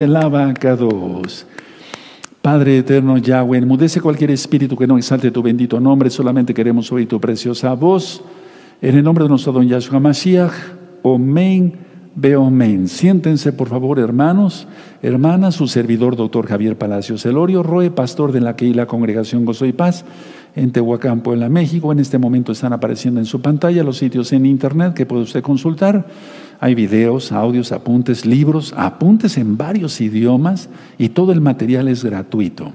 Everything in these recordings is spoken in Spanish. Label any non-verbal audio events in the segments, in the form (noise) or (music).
El abacados. Padre eterno Yahweh, enmudece cualquier espíritu que no exalte tu bendito nombre, solamente queremos oír tu preciosa voz. En el nombre de nuestro don Yahshua Mashiach, Omen, Beomen. Siéntense, por favor, hermanos, hermanas, su servidor, doctor Javier Palacios Elorio, Roe, pastor de la que la congregación Gozo y Paz en Tehuacán, Puebla, México. En este momento están apareciendo en su pantalla los sitios en internet que puede usted consultar. Hay videos, audios, apuntes, libros, apuntes en varios idiomas y todo el material es gratuito.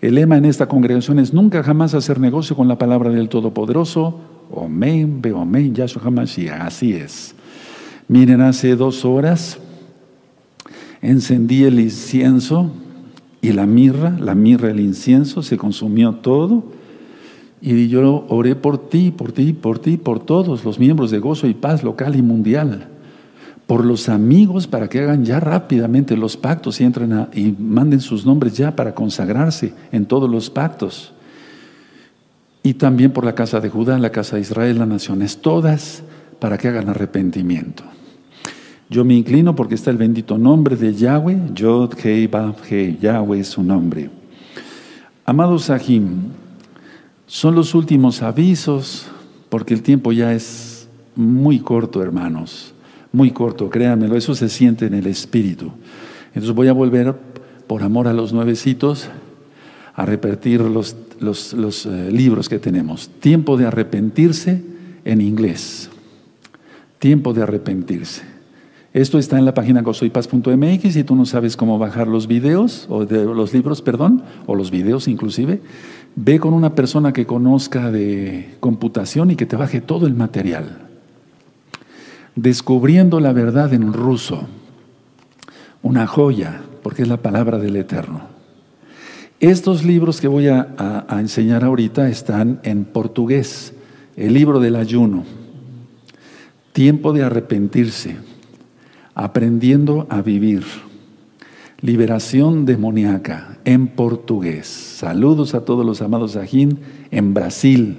El lema en esta congregación es nunca jamás hacer negocio con la palabra del Todopoderoso. Omen, Beomen, Yahshua Hamashiach. Así es. Miren, hace dos horas encendí el incienso y la mirra, la mirra, el incienso, se consumió todo. Y yo oré por ti, por ti, por ti, por todos los miembros de Gozo y Paz local y mundial por los amigos para que hagan ya rápidamente los pactos y entren y manden sus nombres ya para consagrarse en todos los pactos. Y también por la casa de Judá, la casa de Israel, las naciones todas, para que hagan arrepentimiento. Yo me inclino porque está el bendito nombre de Yahweh, Yod Hei Bab Hei, Yahweh es su nombre. Amados Sahim, son los últimos avisos porque el tiempo ya es muy corto, hermanos muy corto, créanmelo, eso se siente en el espíritu. Entonces voy a volver, por amor a los nuevecitos, a repetir los, los, eh, libros que tenemos. Tiempo de arrepentirse en inglés. Tiempo de arrepentirse. Esto está en la página gozoypaz.mx y tú no sabes cómo bajar los videos, o de, los libros, perdón, o los videos inclusive, ve con una persona que conozca de computación y que te baje todo el material. Descubriendo la verdad en ruso, una joya, porque es la palabra del Eterno. Estos libros que voy a, enseñar ahorita están en portugués, el libro del ayuno, tiempo de arrepentirse, aprendiendo a vivir, liberación demoníaca en portugués. Saludos a todos los amados Ajín en Brasil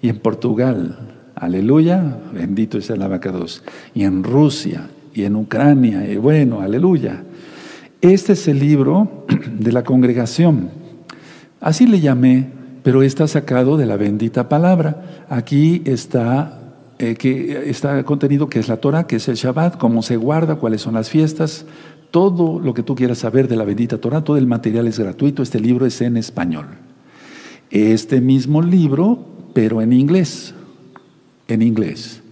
y en Portugal, Aleluya, bendito es el abacados. Y en Rusia y en Ucrania, y bueno, aleluya. Este es el libro (clears throat) de la congregación. Así le llamé, pero está sacado de la bendita palabra. Aquí está, eh, que está contenido que es la Torah, que es el Shabbat, cómo se guarda, cuáles son las fiestas, todo lo que tú quieras saber de la bendita Torah, todo el material es gratuito. Este libro es en español. Este mismo libro, pero en inglés en inglés,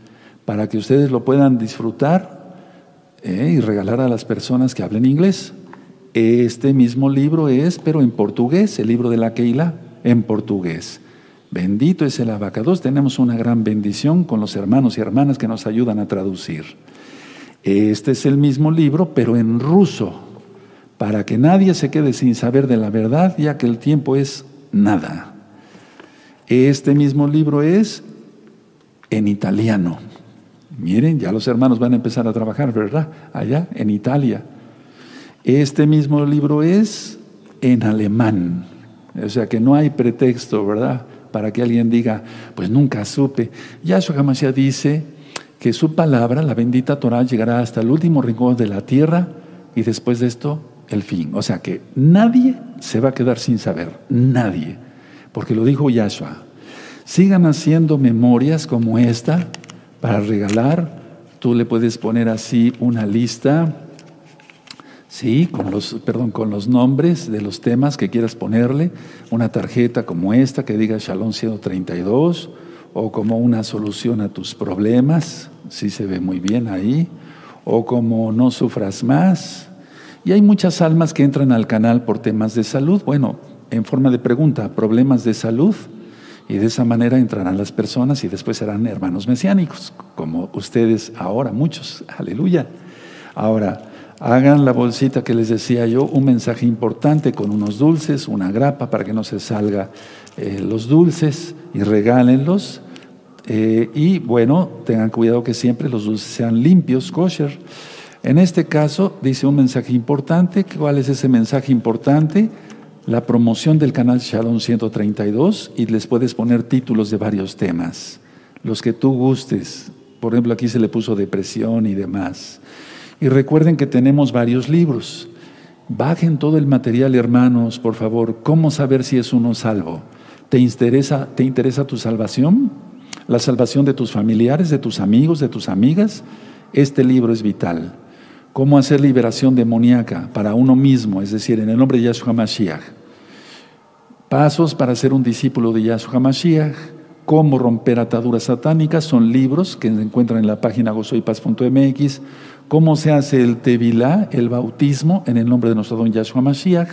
para que ustedes lo puedan disfrutar eh, y regalar a las personas que hablen inglés. Este mismo libro es, pero en portugués, el libro de la Keila, en portugués. Bendito es el abacados. Tenemos una gran bendición con los hermanos y hermanas que nos ayudan a traducir. Este es el mismo libro, pero en ruso, para que nadie se quede sin saber de la verdad, ya que el tiempo es nada. Este mismo libro es en italiano. Miren, ya los hermanos van a empezar a trabajar, ¿verdad? Allá, en Italia. Este mismo libro es en alemán. O sea que no hay pretexto, ¿verdad? Para que alguien diga, pues nunca supe. Yahshua Hamashiach dice que su palabra, la bendita Torah, llegará hasta el último rincón de la tierra y después de esto, el fin. O sea que nadie se va a quedar sin saber. Nadie. Porque lo dijo Yahshua. Sigan haciendo memorias como esta para regalar. Tú le puedes poner así una lista, sí, con los, perdón, con los nombres de los temas que quieras ponerle, una tarjeta como esta que diga Shalom 132 o como una solución a tus problemas, sí se ve muy bien ahí, o como no sufras más. Y hay muchas almas que entran al canal por temas de salud. Bueno, en forma de pregunta, problemas de salud. Y de esa manera entrarán las personas y después serán hermanos mesiánicos, como ustedes ahora, muchos. Aleluya. Ahora, hagan la bolsita que les decía yo, un mensaje importante con unos dulces, una grapa para que no se salga eh, los dulces y regálenlos. Eh, y bueno, tengan cuidado que siempre los dulces sean limpios, kosher. En este caso dice un mensaje importante. ¿Cuál es ese mensaje importante? La promoción del canal Shalom 132 y les puedes poner títulos de varios temas, los que tú gustes. Por ejemplo, aquí se le puso depresión y demás. Y recuerden que tenemos varios libros. Bajen todo el material, hermanos, por favor. ¿Cómo saber si es uno salvo? ¿Te interesa, ¿Te interesa tu salvación? ¿La salvación de tus familiares, de tus amigos, de tus amigas? Este libro es vital. ¿Cómo hacer liberación demoníaca para uno mismo? Es decir, en el nombre de Yahshua Mashiach. Pasos para ser un discípulo de Yahshua Mashiach. Cómo romper ataduras satánicas. Son libros que se encuentran en la página gozoypaz.mx. Cómo se hace el tevilá, el bautismo, en el nombre de nuestro don Yahshua Mashiach.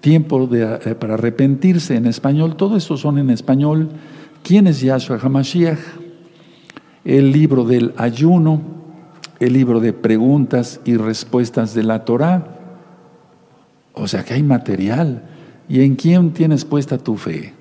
Tiempo eh, para arrepentirse en español. Todo esto son en español. ¿Quién es Yahshua HaMashiach? El libro del ayuno, el libro de preguntas y respuestas de la Torah. O sea que hay material. ¿Y en quién tienes puesta tu fe?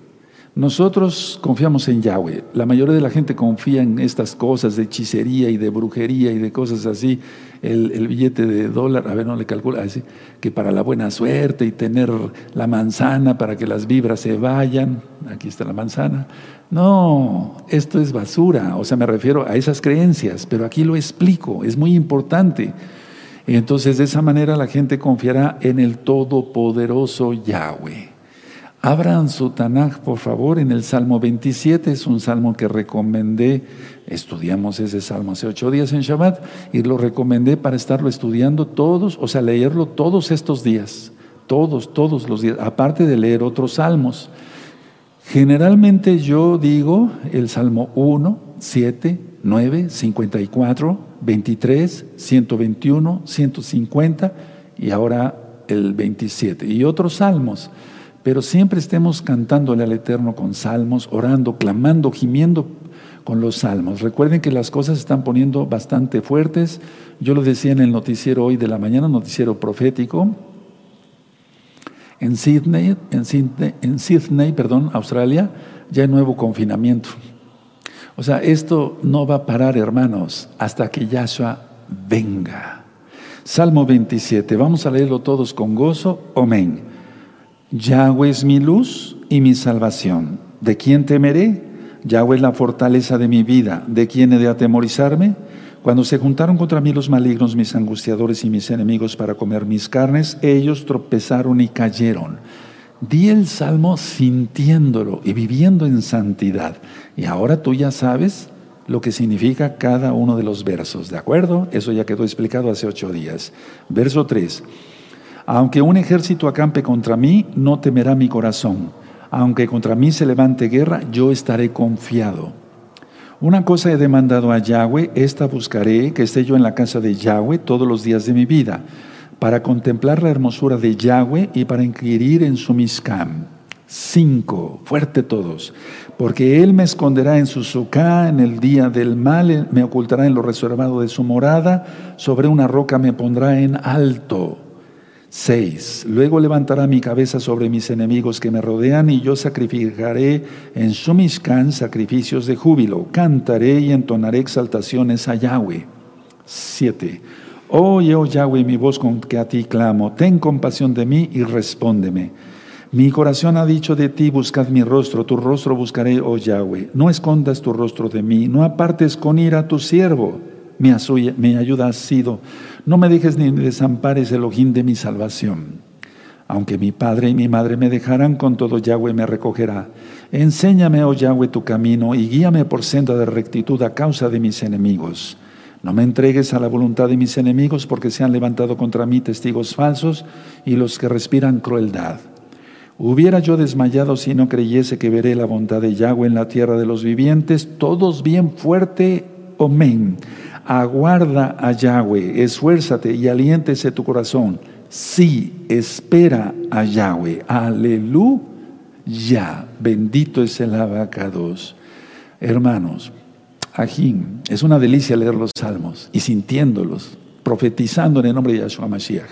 Nosotros confiamos en Yahweh. La mayoría de la gente confía en estas cosas de hechicería y de brujería y de cosas así. El, billete de dólar, a ver, no le calcula, así, que para la buena suerte y tener la manzana para que las vibras se vayan. Aquí está la manzana. No, esto es basura. O sea, me refiero a esas creencias, pero aquí lo explico. Es muy importante. Entonces, de esa manera la gente confiará en el todopoderoso Yahweh. Abran su Tanaj, por favor, en el Salmo 27, es un salmo que recomendé, estudiamos ese salmo hace ocho días en Shabbat, y lo recomendé para estarlo estudiando todos, o sea, leerlo todos estos días, todos, todos los días, aparte de leer otros salmos. Generalmente yo digo el Salmo 1, 7, 9, 54, 23, 121, 150 y ahora el 27, y otros salmos pero siempre estemos cantándole al Eterno con salmos, orando, clamando, gimiendo con los salmos. Recuerden que las cosas se están poniendo bastante fuertes. Yo lo decía en el noticiero hoy de la mañana, noticiero profético. En Sydney, en Sydney, en Sydney perdón, Australia, ya hay nuevo confinamiento. O sea, esto no va a parar, hermanos, hasta que Yahshua venga. Salmo 27, vamos a leerlo todos con gozo. Amén. Yahweh es mi luz y mi salvación. ¿De quién temeré? Yahweh es la fortaleza de mi vida. ¿De quién he de atemorizarme? Cuando se juntaron contra mí los malignos, mis angustiadores y mis enemigos para comer mis carnes, ellos tropezaron y cayeron. Di el salmo sintiéndolo y viviendo en santidad. Y ahora tú ya sabes lo que significa cada uno de los versos, ¿de acuerdo? Eso ya quedó explicado hace ocho días. Verso 3. Aunque un ejército acampe contra mí, no temerá mi corazón. Aunque contra mí se levante guerra, yo estaré confiado. Una cosa he demandado a Yahweh, esta buscaré, que esté yo en la casa de Yahweh todos los días de mi vida, para contemplar la hermosura de Yahweh y para inquirir en su miscam. Cinco, fuerte todos, porque Él me esconderá en su en el día del mal, me ocultará en lo reservado de su morada, sobre una roca me pondrá en alto. 6. Luego levantará mi cabeza sobre mis enemigos que me rodean y yo sacrificaré en su sacrificios de júbilo. Cantaré y entonaré exaltaciones a Yahweh. 7. Oye, oh Yahweh, mi voz con que a ti clamo. Ten compasión de mí y respóndeme. Mi corazón ha dicho de ti, buscad mi rostro, tu rostro buscaré, oh Yahweh. No escondas tu rostro de mí, no apartes con ira a tu siervo. Mi, mi ayuda ha sido no me dejes ni desampares, ojín de mi salvación. Aunque mi padre y mi madre me dejarán, con todo Yahweh me recogerá. Enséñame, oh Yahweh, tu camino y guíame por senda de rectitud a causa de mis enemigos. No me entregues a la voluntad de mis enemigos, porque se han levantado contra mí testigos falsos y los que respiran crueldad. Hubiera yo desmayado si no creyese que veré la bondad de Yahweh en la tierra de los vivientes, todos bien fuerte, amén aguarda a Yahweh, esfuérzate y aliéntese tu corazón. Sí, espera a Yahweh. Aleluya. Bendito es el abacados. Hermanos, Ajín, es una delicia leer los salmos y sintiéndolos, profetizando en el nombre de Yahshua Mashiach.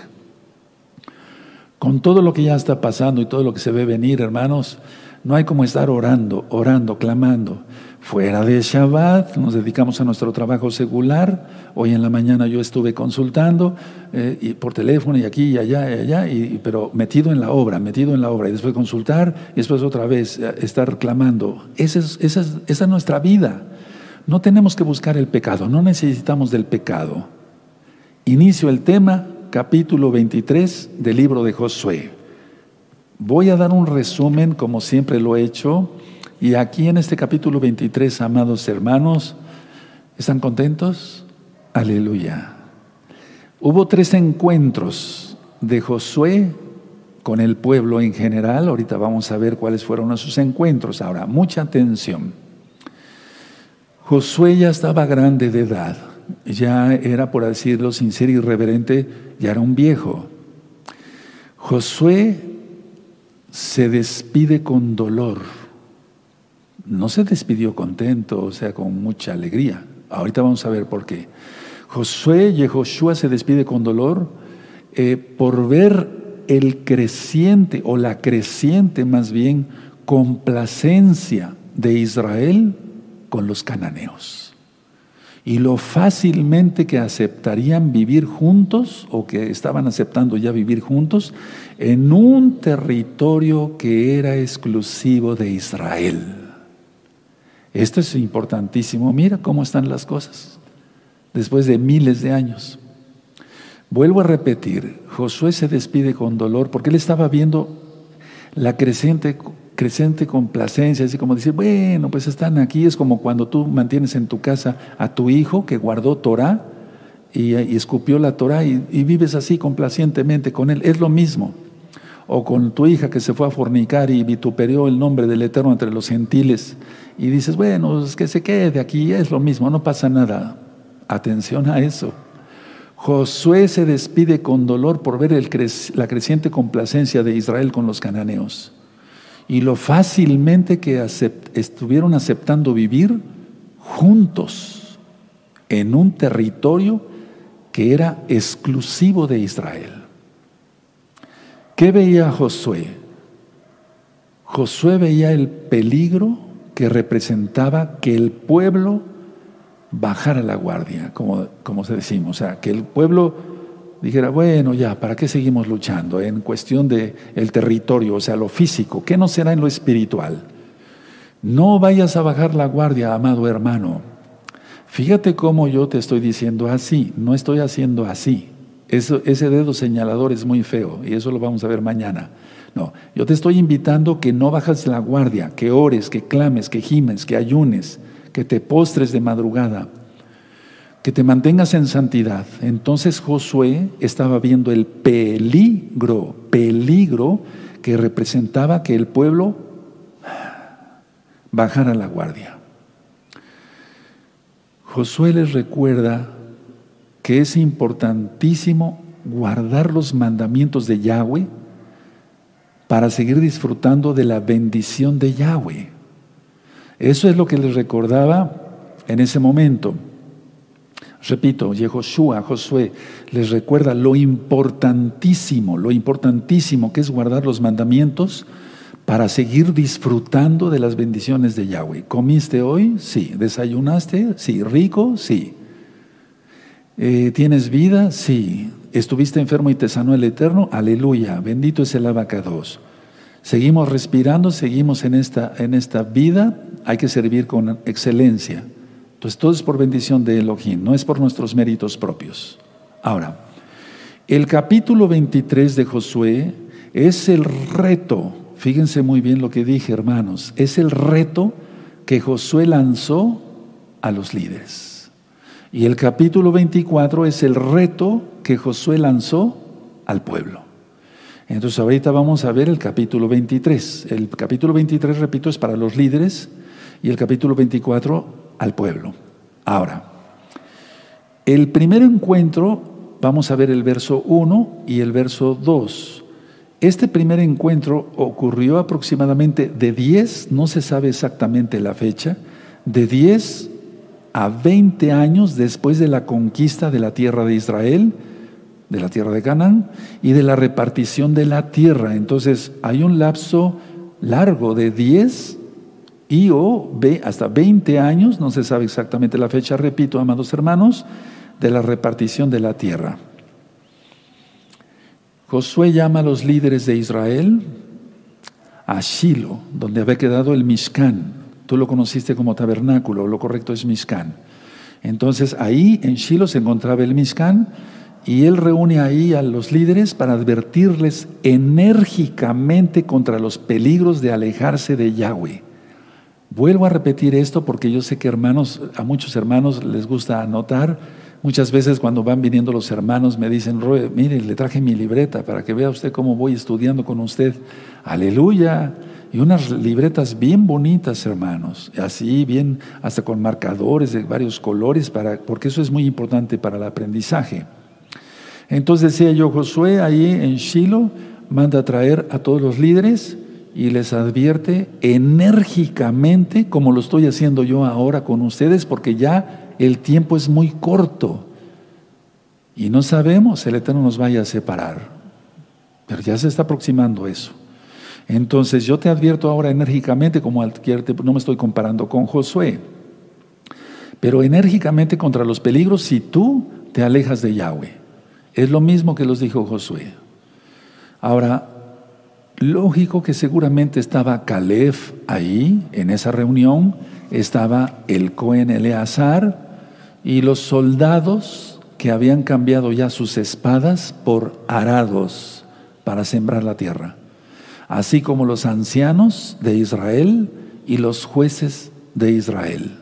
Con todo lo que ya está pasando y todo lo que se ve venir, hermanos, no hay como estar orando, orando, clamando. Fuera de Shabbat nos dedicamos a nuestro trabajo secular. Hoy en la mañana yo estuve consultando eh, y por teléfono y aquí y allá y allá, y, pero metido en la obra, metido en la obra. Y después consultar y después otra vez eh, estar clamando. Esa es, esa, es, esa es nuestra vida. No tenemos que buscar el pecado, no necesitamos del pecado. Inicio el tema capítulo 23 del libro de Josué. Voy a dar un resumen como siempre lo he hecho y aquí en este capítulo 23, amados hermanos, ¿están contentos? Aleluya. Hubo tres encuentros de Josué con el pueblo en general. Ahorita vamos a ver cuáles fueron esos encuentros. Ahora, mucha atención. Josué ya estaba grande de edad, ya era, por decirlo sin ser irreverente, ya era un viejo. Josué se despide con dolor. No se despidió contento, o sea, con mucha alegría. Ahorita vamos a ver por qué. Josué y Joshua se despide con dolor eh, por ver el creciente, o la creciente más bien, complacencia de Israel con los cananeos. Y lo fácilmente que aceptarían vivir juntos o que estaban aceptando ya vivir juntos en un territorio que era exclusivo de Israel. Esto es importantísimo. Mira cómo están las cosas después de miles de años. Vuelvo a repetir, Josué se despide con dolor porque él estaba viendo la creciente creciente complacencia, así como decir, bueno, pues están aquí, es como cuando tú mantienes en tu casa a tu hijo que guardó Torah y, escupió la Torah y, vives así complacientemente con él, es lo mismo. O con tu hija que se fue a fornicar y vituperió el nombre del Eterno entre los gentiles y dices, bueno, es que se quede aquí, es lo mismo, no pasa nada. Atención a eso. Josué se despide con dolor por ver la creciente complacencia de Israel con los cananeos y lo fácilmente que estuvieron aceptando vivir juntos en un territorio que era exclusivo de Israel. ¿Qué veía Josué? Josué veía el peligro que representaba que el pueblo bajara la guardia, como, como se decimos, o sea, que el pueblo dijera, bueno, ya, ¿para qué seguimos luchando en cuestión del el territorio, o sea, lo físico? ¿Qué no será en lo espiritual? No vayas a bajar la guardia, amado hermano. Fíjate cómo yo te estoy diciendo así, no estoy haciendo así. Eso, ese dedo señalador es muy feo y eso lo vamos a ver mañana. No, yo te estoy invitando que no bajes la guardia, que ores, que clames, que gimes, que ayunes, que te postres de madrugada que te mantengas en santidad. Entonces Josué estaba viendo el peligro, peligro que representaba que el pueblo bajara la guardia. Josué les recuerda que es importantísimo guardar los mandamientos de Yahweh para seguir disfrutando de la bendición de Yahweh. Eso es lo que les recordaba en ese momento. Repito, Yehoshua, Josué, les recuerda lo importantísimo, lo importantísimo que es guardar los mandamientos para seguir disfrutando de las bendiciones de Yahweh. ¿Comiste hoy? Sí. ¿Desayunaste? Sí. ¿Rico? Sí. Eh, ¿Tienes vida? Sí. ¿Estuviste enfermo y te sanó el Eterno? Aleluya. Bendito es el abacados. Seguimos respirando, seguimos en esta, en esta vida. Hay que servir con excelencia. Entonces todo es por bendición de Elohim, no es por nuestros méritos propios. Ahora, el capítulo 23 de Josué es el reto, fíjense muy bien lo que dije hermanos, es el reto que Josué lanzó a los líderes. Y el capítulo 24 es el reto que Josué lanzó al pueblo. Entonces ahorita vamos a ver el capítulo 23. El capítulo 23, repito, es para los líderes y el capítulo 24 al pueblo. Ahora, el primer encuentro, vamos a ver el verso 1 y el verso 2. Este primer encuentro ocurrió aproximadamente de 10, no se sabe exactamente la fecha, de 10 a 20 años después de la conquista de la tierra de Israel, de la tierra de Canaán y de la repartición de la tierra. Entonces hay un lapso largo de 10 y o hasta 20 años, no se sabe exactamente la fecha, repito, amados hermanos, de la repartición de la tierra. Josué llama a los líderes de Israel a Shiloh, donde había quedado el Mishkan. Tú lo conociste como tabernáculo, lo correcto es Mishkan. Entonces ahí en Shiloh se encontraba el Mishkan y él reúne ahí a los líderes para advertirles enérgicamente contra los peligros de alejarse de Yahweh. Vuelvo a repetir esto porque yo sé que hermanos, a muchos hermanos les gusta anotar. Muchas veces cuando van viniendo los hermanos me dicen, mire, le traje mi libreta para que vea usted cómo voy estudiando con usted. Aleluya. Y unas libretas bien bonitas, hermanos, así bien, hasta con marcadores de varios colores, para, porque eso es muy importante para el aprendizaje. Entonces decía yo, Josué ahí en Shiloh manda a traer a todos los líderes y les advierte enérgicamente, como lo estoy haciendo yo ahora con ustedes, porque ya el tiempo es muy corto y no sabemos, el Eterno nos vaya a separar, pero ya se está aproximando eso. Entonces yo te advierto ahora enérgicamente, como advierte, no me estoy comparando con Josué, pero enérgicamente contra los peligros si tú te alejas de Yahweh. Es lo mismo que los dijo Josué. Ahora, lógico que seguramente estaba Caleb ahí, en esa reunión, estaba el Cohen Eleazar y los soldados que habían cambiado ya sus espadas por arados para sembrar la tierra así como los ancianos de Israel y los jueces de Israel.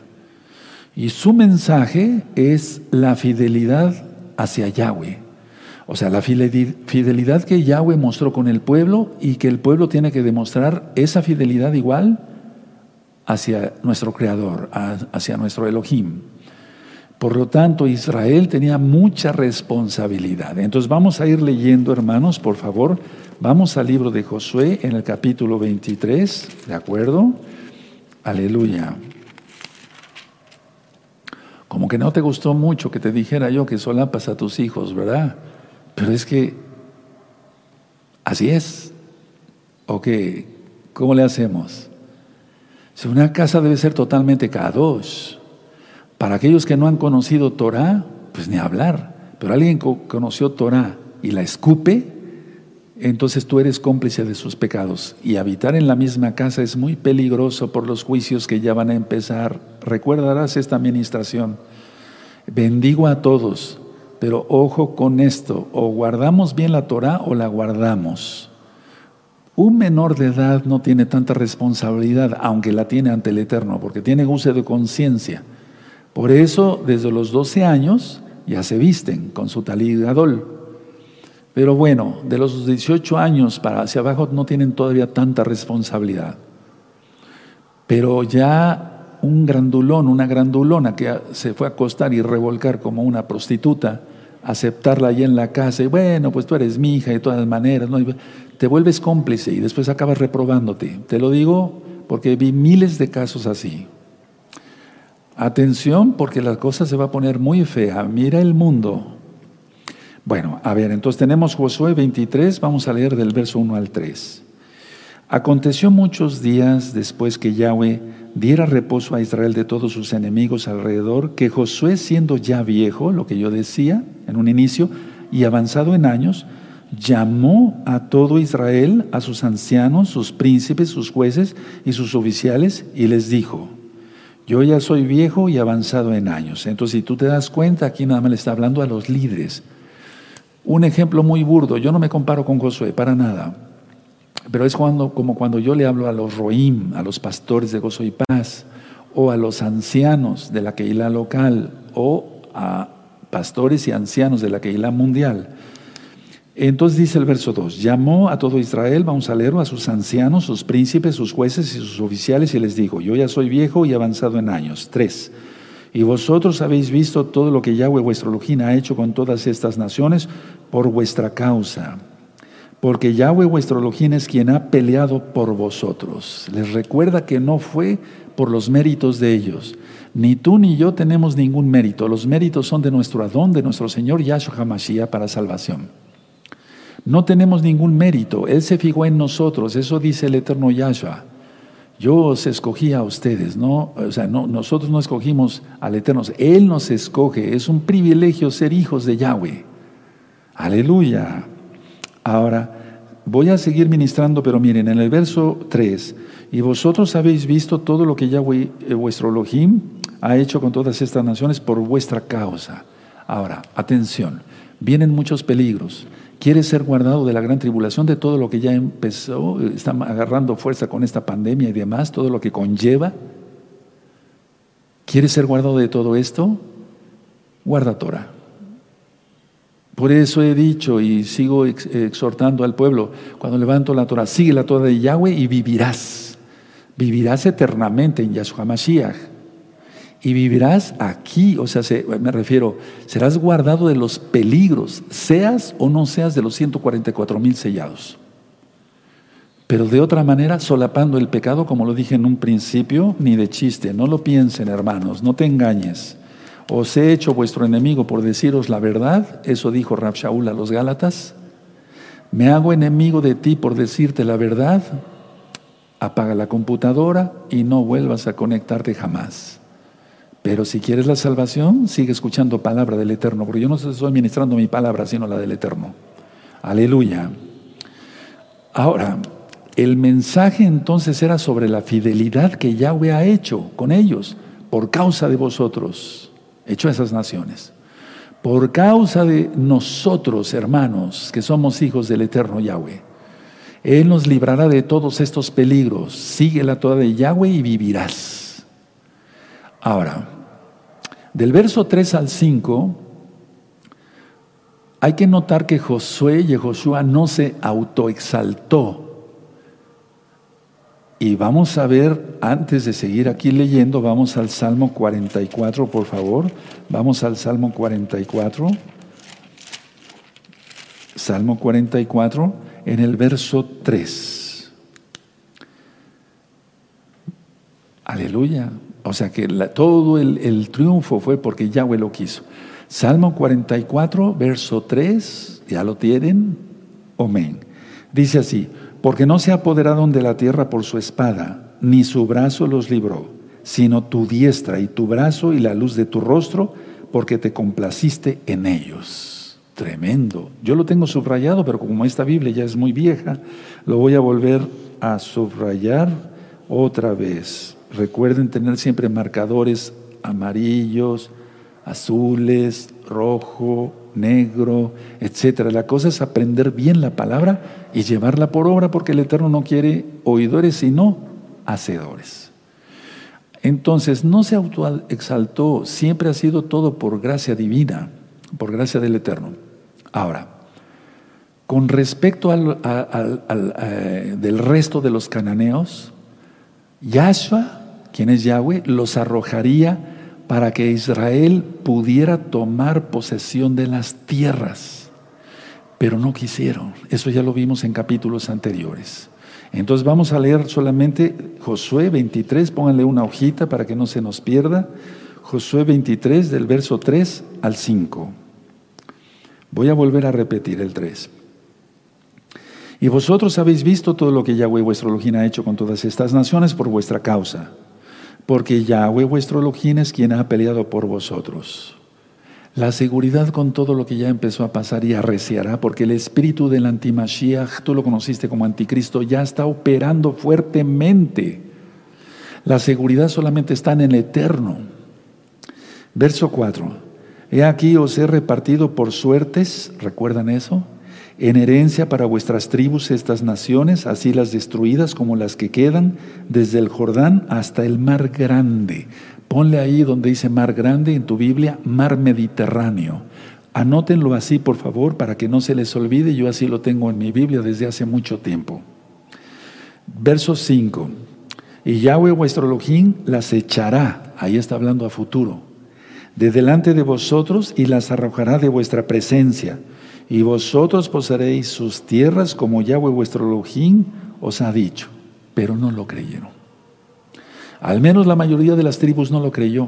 Y su mensaje es la fidelidad hacia Yahweh. O sea, la fidelidad que Yahweh mostró con el pueblo y que el pueblo tiene que demostrar esa fidelidad igual hacia nuestro Creador, hacia nuestro Elohim. Por lo tanto, Israel tenía mucha responsabilidad. Entonces vamos a ir leyendo, hermanos, por favor. Vamos al libro de Josué en el capítulo 23, ¿de acuerdo? Aleluya. Como que no te gustó mucho que te dijera yo que solapas a tus hijos, ¿verdad? Pero es que así es. ¿O qué? ¿Cómo le hacemos? Si una casa debe ser totalmente kadosh, para aquellos que no han conocido Torah, pues ni hablar. Pero alguien que conoció Torah y la escupe, entonces tú eres cómplice de sus pecados. Y habitar en la misma casa es muy peligroso por los juicios que ya van a empezar. Recuerdarás esta administración. Bendigo a todos, pero ojo con esto, o guardamos bien la Torah o la guardamos. Un menor de edad no tiene tanta responsabilidad, aunque la tiene ante el Eterno, porque tiene uso de conciencia. Por eso, desde los 12 años ya se visten con su talí gadol. Pero bueno, de los 18 años para hacia abajo no tienen todavía tanta responsabilidad. Pero ya un grandulón, una grandulona que se fue a acostar y revolcar como una prostituta, aceptarla allí en la casa, y bueno, pues tú eres mi hija de todas maneras, te vuelves cómplice y después acabas reprobándote. Te lo digo porque vi miles de casos así. Atención porque la cosa se va a poner muy fea. Mira el mundo. Bueno, a ver, entonces tenemos Josué 23, vamos a leer del verso 1 al 3. Aconteció muchos días después que Yahweh diera reposo a Israel de todos sus enemigos alrededor, que Josué siendo ya viejo, lo que yo decía en un inicio, y avanzado en años, llamó a todo Israel, a sus ancianos, sus príncipes, sus jueces y sus oficiales, y les dijo, yo ya soy viejo y avanzado en años. Entonces, si tú te das cuenta, aquí nada más le está hablando a los líderes. Un ejemplo muy burdo, yo no me comparo con Josué, para nada. Pero es cuando, como cuando yo le hablo a los roim, a los pastores de gozo y paz, o a los ancianos de la Keilah local, o a pastores y ancianos de la Keilah mundial. Entonces dice el verso 2, llamó a todo Israel, vamos a leerlo, a sus ancianos, sus príncipes, sus jueces y sus oficiales y les dijo, yo ya soy viejo y avanzado en años. 3. Y vosotros habéis visto todo lo que Yahweh vuestro Elohim ha hecho con todas estas naciones por vuestra causa. Porque Yahweh vuestro Elohim es quien ha peleado por vosotros. Les recuerda que no fue por los méritos de ellos. Ni tú ni yo tenemos ningún mérito. Los méritos son de nuestro Adón, de nuestro Señor Yahshua HaMashiach para salvación. No tenemos ningún mérito. Él se fijó en nosotros. Eso dice el eterno Yahshua. Yo os escogí a ustedes, ¿no? O sea, no, nosotros no escogimos al Eterno, Él nos escoge. Es un privilegio ser hijos de Yahweh. Aleluya. Ahora, voy a seguir ministrando, pero miren, en el verso 3, y vosotros habéis visto todo lo que Yahweh, eh, vuestro Elohim, ha hecho con todas estas naciones por vuestra causa. Ahora, atención. Vienen muchos peligros. ¿Quieres ser guardado de la gran tribulación, de todo lo que ya empezó, está agarrando fuerza con esta pandemia y demás, todo lo que conlleva? ¿Quieres ser guardado de todo esto? Guarda Torah. Por eso he dicho y sigo exhortando al pueblo, cuando levanto la Torah, sigue la Torah de Yahweh y vivirás. Vivirás eternamente en Yahshua Mashiach. Y vivirás aquí, o sea, me refiero, serás guardado de los peligros, seas o no seas de los 144 mil sellados. Pero de otra manera, solapando el pecado, como lo dije en un principio, ni de chiste, no lo piensen hermanos, no te engañes os he hecho vuestro enemigo por deciros la verdad, eso dijo Rab Shaul a los Gálatas, me hago enemigo de ti por decirte la verdad, apaga la computadora y no vuelvas a conectarte jamás. Pero si quieres la salvación, sigue escuchando palabra del Eterno, porque yo no estoy ministrando mi palabra, sino la del Eterno. Aleluya. Ahora, el mensaje entonces era sobre la fidelidad que Yahweh ha hecho con ellos por causa de vosotros hecho a esas naciones. Por causa de nosotros, hermanos, que somos hijos del eterno Yahweh, Él nos librará de todos estos peligros. Sigue la toda de Yahweh y vivirás. Ahora, del verso 3 al 5, hay que notar que Josué y Josué no se autoexaltó y vamos a ver, antes de seguir aquí leyendo, vamos al Salmo 44, por favor. Vamos al Salmo 44. Salmo 44, en el verso 3. Aleluya. O sea que todo el, el, triunfo fue porque Yahweh lo quiso. Salmo 44, verso 3, ya lo tienen. Amén. Dice así, porque no se apoderaron de la tierra por su espada, ni su brazo los libró, sino tu diestra y tu brazo y la luz de tu rostro, porque te complaciste en ellos. Tremendo. Yo lo tengo subrayado, pero como esta Biblia ya es muy vieja, lo voy a volver a subrayar otra vez. Recuerden tener siempre marcadores amarillos, azules, rojo, negro, etcétera. La cosa es aprender bien la palabra y llevarla por obra porque el Eterno no quiere oidores sino hacedores. Entonces, no se autoexaltó, siempre ha sido todo por gracia divina, por gracia del Eterno. Ahora, con respecto al, eh, del resto de los cananeos, Yahshua, quien es Yahweh, los arrojaría para que Israel pudiera tomar posesión de las tierras. Pero no quisieron. Eso ya lo vimos en capítulos anteriores. Entonces vamos a leer solamente Josué 23, pónganle una hojita para que no se nos pierda. Josué 23 del verso 3 al 5. Voy a volver a repetir el 3. Y vosotros habéis visto todo lo que Yahweh vuestro Elohim ha hecho con todas estas naciones por vuestra causa porque Yahweh vuestro Elohim es quien ha peleado por vosotros. La seguridad con todo lo que ya empezó a pasar y arreciará, porque el espíritu del antimashiach, tú lo conociste como anticristo, ya está operando fuertemente. La seguridad solamente está en el eterno. Verso 4. He aquí os he repartido por suertes, ¿recuerdan eso? En herencia para vuestras tribus estas naciones, así las destruidas como las que quedan, desde el Jordán hasta el mar grande. Ponle ahí donde dice mar grande en tu Biblia, mar Mediterráneo. Anótenlo así, por favor, para que no se les olvide. Yo así lo tengo en mi Biblia desde hace mucho tiempo. Verso 5. Y Yahweh vuestro Elohim las echará, ahí está hablando a futuro, de delante de vosotros y las arrojará de vuestra presencia y vosotros poseeréis sus tierras como Yahweh vuestro Elohim os ha dicho. Pero no lo creyeron. Al menos la mayoría de las tribus no lo creyó.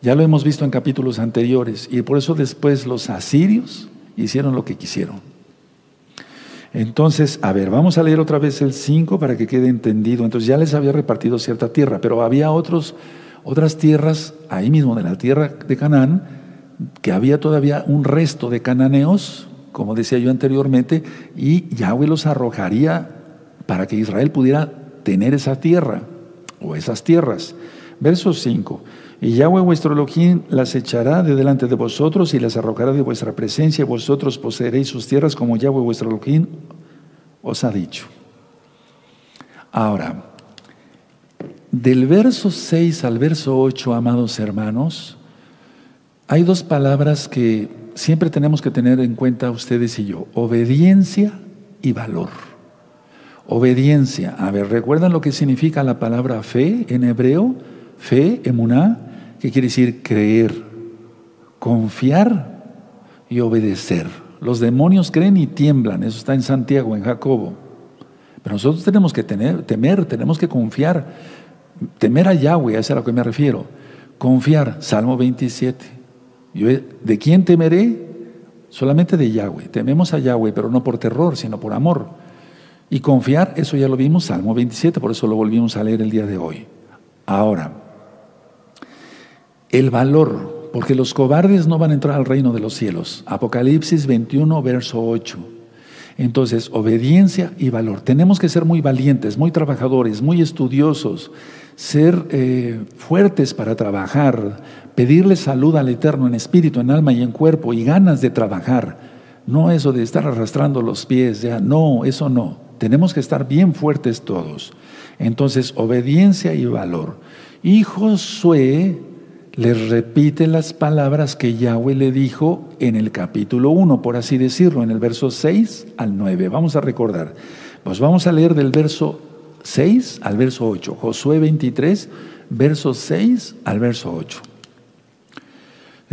Ya lo hemos visto en capítulos anteriores. Y por eso después los asirios hicieron lo que quisieron. Entonces, a ver, vamos a leer otra vez el 5 para que quede entendido. Entonces ya les había repartido cierta tierra, pero había otros, otras tierras ahí mismo de la tierra de Canaán que había todavía un resto de cananeos, como decía yo anteriormente, y Yahweh los arrojaría para que Israel pudiera tener esa tierra o esas tierras. Verso 5. Y Yahweh vuestro Elohim las echará de delante de vosotros y las arrojará de vuestra presencia, y vosotros poseeréis sus tierras como Yahweh vuestro Elohim os ha dicho. Ahora, del verso 6 al verso 8, amados hermanos, hay dos palabras que siempre tenemos que tener en cuenta ustedes y yo, obediencia y valor. Obediencia. A ver, ¿recuerdan lo que significa la palabra fe en hebreo? Fe, emuná, que quiere decir creer, confiar y obedecer. Los demonios creen y tiemblan, eso está en Santiago, en Jacobo. Pero nosotros tenemos que tener, temer, tenemos que confiar, temer a Yahweh, a eso es a lo que me refiero. Confiar, Salmo 27. Yo, ¿De quién temeré? Solamente de Yahweh. Tememos a Yahweh, pero no por terror, sino por amor. Y confiar, eso ya lo vimos, Salmo 27, por eso lo volvimos a leer el día de hoy. Ahora, el valor, porque los cobardes no van a entrar al reino de los cielos. Apocalipsis 21, verso 8. Entonces, obediencia y valor. Tenemos que ser muy valientes, muy trabajadores, muy estudiosos, ser eh, fuertes para trabajar, pedirle salud al Eterno en espíritu, en alma y en cuerpo y ganas de trabajar. No eso de estar arrastrando los pies, ya, no, eso no. Tenemos que estar bien fuertes todos. Entonces, obediencia y valor. Y Josué les repite las palabras que Yahweh le dijo en el capítulo 1, por así decirlo, en el verso 6 al 9. Vamos a recordar. Pues vamos a leer del verso 6 al verso 8. Josué 23, verso 6 al verso 8.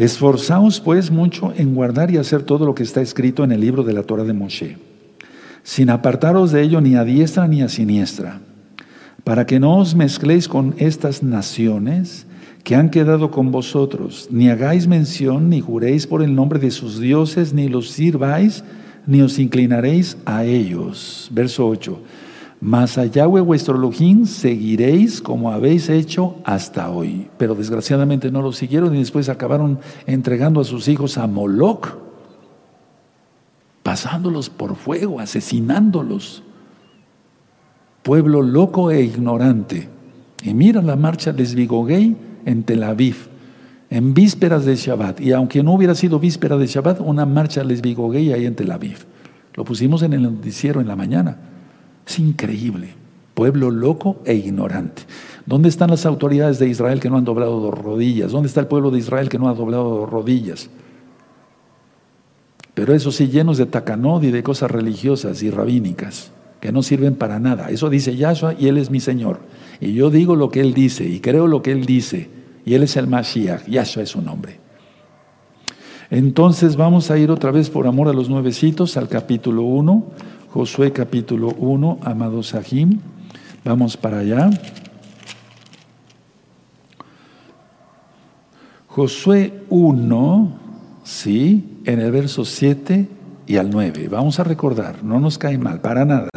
Esforzaos pues mucho en guardar y hacer todo lo que está escrito en el libro de la Torah de Moshe, sin apartaros de ello ni a diestra ni a siniestra, para que no os mezcléis con estas naciones que han quedado con vosotros, ni hagáis mención, ni juréis por el nombre de sus dioses, ni los sirváis, ni os inclinaréis a ellos. Verso 8. Mas a vuestro Elohim seguiréis como habéis hecho hasta hoy. Pero desgraciadamente no lo siguieron y después acabaron entregando a sus hijos a Moloch, pasándolos por fuego, asesinándolos. Pueblo loco e ignorante. Y mira la marcha de Svigoguey en Tel Aviv, en vísperas de Shabbat. Y aunque no hubiera sido víspera de Shabbat, una marcha lesbigoguey ahí en Tel Aviv. Lo pusimos en el noticiero en la mañana. Es increíble. Pueblo loco e ignorante. ¿Dónde están las autoridades de Israel que no han doblado rodillas? ¿Dónde está el pueblo de Israel que no ha doblado rodillas? Pero eso sí, llenos de tacanod y de cosas religiosas y rabínicas que no sirven para nada. Eso dice Yahshua y Él es mi Señor. Y yo digo lo que Él dice y creo lo que Él dice. Y Él es el Mashiach. Yahshua es su nombre. Entonces vamos a ir otra vez por amor a los nuevecitos al capítulo 1 Josué capítulo 1, amados Sahim. Vamos para allá. Josué 1, sí, en el verso 7 y al 9. Vamos a recordar, no nos cae mal, para nada.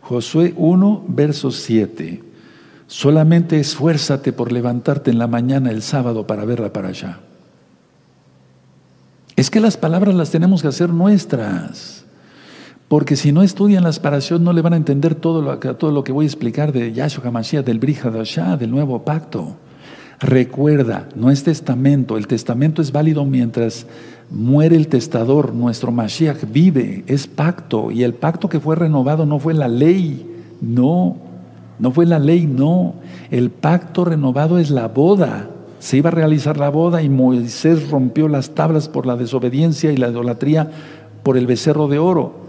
Josué 1, verso 7. Solamente esfuérzate por levantarte en la mañana el sábado para verla para allá. Es que las palabras las tenemos que hacer nuestras. Porque si no estudian la separación no le van a entender todo lo, todo lo que voy a explicar de Yahshua HaMashiach, del Brihadashah, del nuevo pacto. Recuerda, no es testamento, el testamento es válido mientras muere el testador, nuestro Mashiach vive, es pacto, y el pacto que fue renovado no fue la ley, no, no fue la ley, no, el pacto renovado es la boda, se iba a realizar la boda y Moisés rompió las tablas por la desobediencia y la idolatría por el becerro de oro.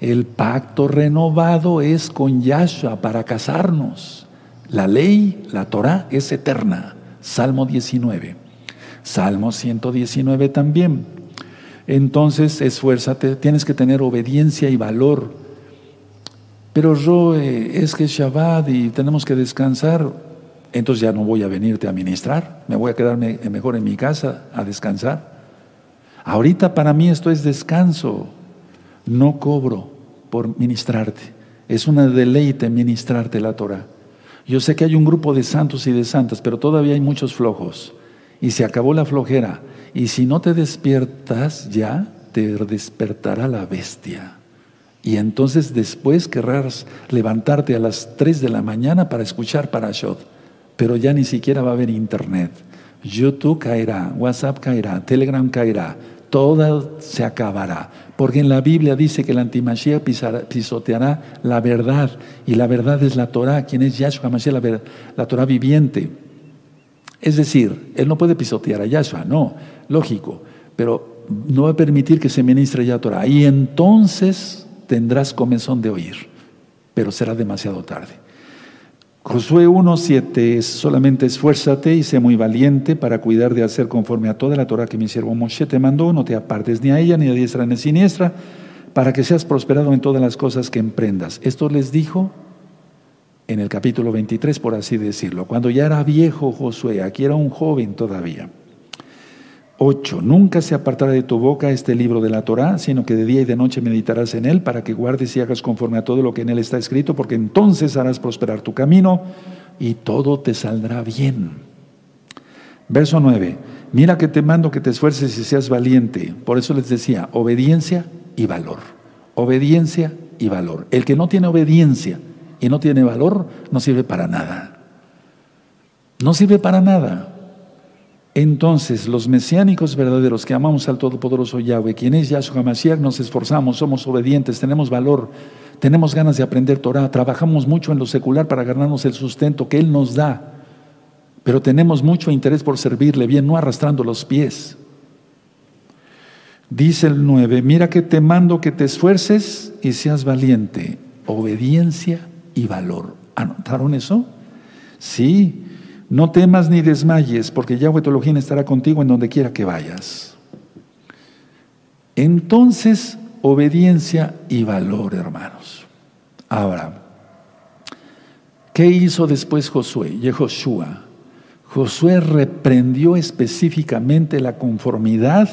El pacto renovado es con Yahshua para casarnos. La ley, la Torah, es eterna. Salmo 19. Salmo 119 también. Entonces, esfuérzate, tienes que tener obediencia y valor. Pero yo, es que es Shabbat y tenemos que descansar. Entonces ya no voy a venirte a ministrar, me voy a quedarme mejor en mi casa a descansar. Ahorita para mí esto es descanso no cobro por ministrarte. Es una deleite ministrarte la Torah. Yo sé que hay un grupo de santos y de santas, pero todavía hay muchos flojos. Y se acabó la flojera. Y si no te despiertas ya, te despertará la bestia. Y entonces después querrás levantarte a las 3 de la mañana para escuchar Parashot. pero ya ni siquiera va a haber internet. YouTube caerá, WhatsApp caerá, Telegram caerá, todo se acabará. Porque en la Biblia dice que el antimashiach pisoteará la verdad, y la verdad es la Torah, quien es Yahshua Mashiach, la, la Torah viviente. Es decir, él no puede pisotear a Yahshua, no, lógico, pero no va a permitir que se ministre ya Torah. Y entonces tendrás comezón de oír, pero será demasiado tarde. Josué 1.7 solamente esfuérzate y sé muy valiente para cuidar de hacer conforme a toda la Torah que mi siervo Moshe te mandó, no te apartes ni a ella ni a diestra ni a siniestra, para que seas prosperado en todas las cosas que emprendas. Esto les dijo en el capítulo 23, por así decirlo, cuando ya era viejo Josué, aquí era un joven todavía. 8. Nunca se apartará de tu boca este libro de la Torah, sino que de día y de noche meditarás en él para que guardes y hagas conforme a todo lo que en él está escrito, porque entonces harás prosperar tu camino y todo te saldrá bien. Verso 9. Mira que te mando que te esfuerces y seas valiente. Por eso les decía, obediencia y valor. Obediencia y valor. El que no tiene obediencia y no tiene valor no sirve para nada. No sirve para nada. Entonces, los mesiánicos verdaderos que amamos al Todopoderoso Yahweh, quien es Yahshua Mashiach, nos esforzamos, somos obedientes, tenemos valor, tenemos ganas de aprender Torah, trabajamos mucho en lo secular para ganarnos el sustento que Él nos da, pero tenemos mucho interés por servirle bien, no arrastrando los pies. Dice el 9, mira que te mando que te esfuerces y seas valiente, obediencia y valor. ¿Anotaron eso? Sí. No temas ni desmayes, porque Yahweh tu estará contigo en donde quiera que vayas. Entonces, obediencia y valor, hermanos. Ahora, ¿qué hizo después Josué? Y Josué. Josué reprendió específicamente la conformidad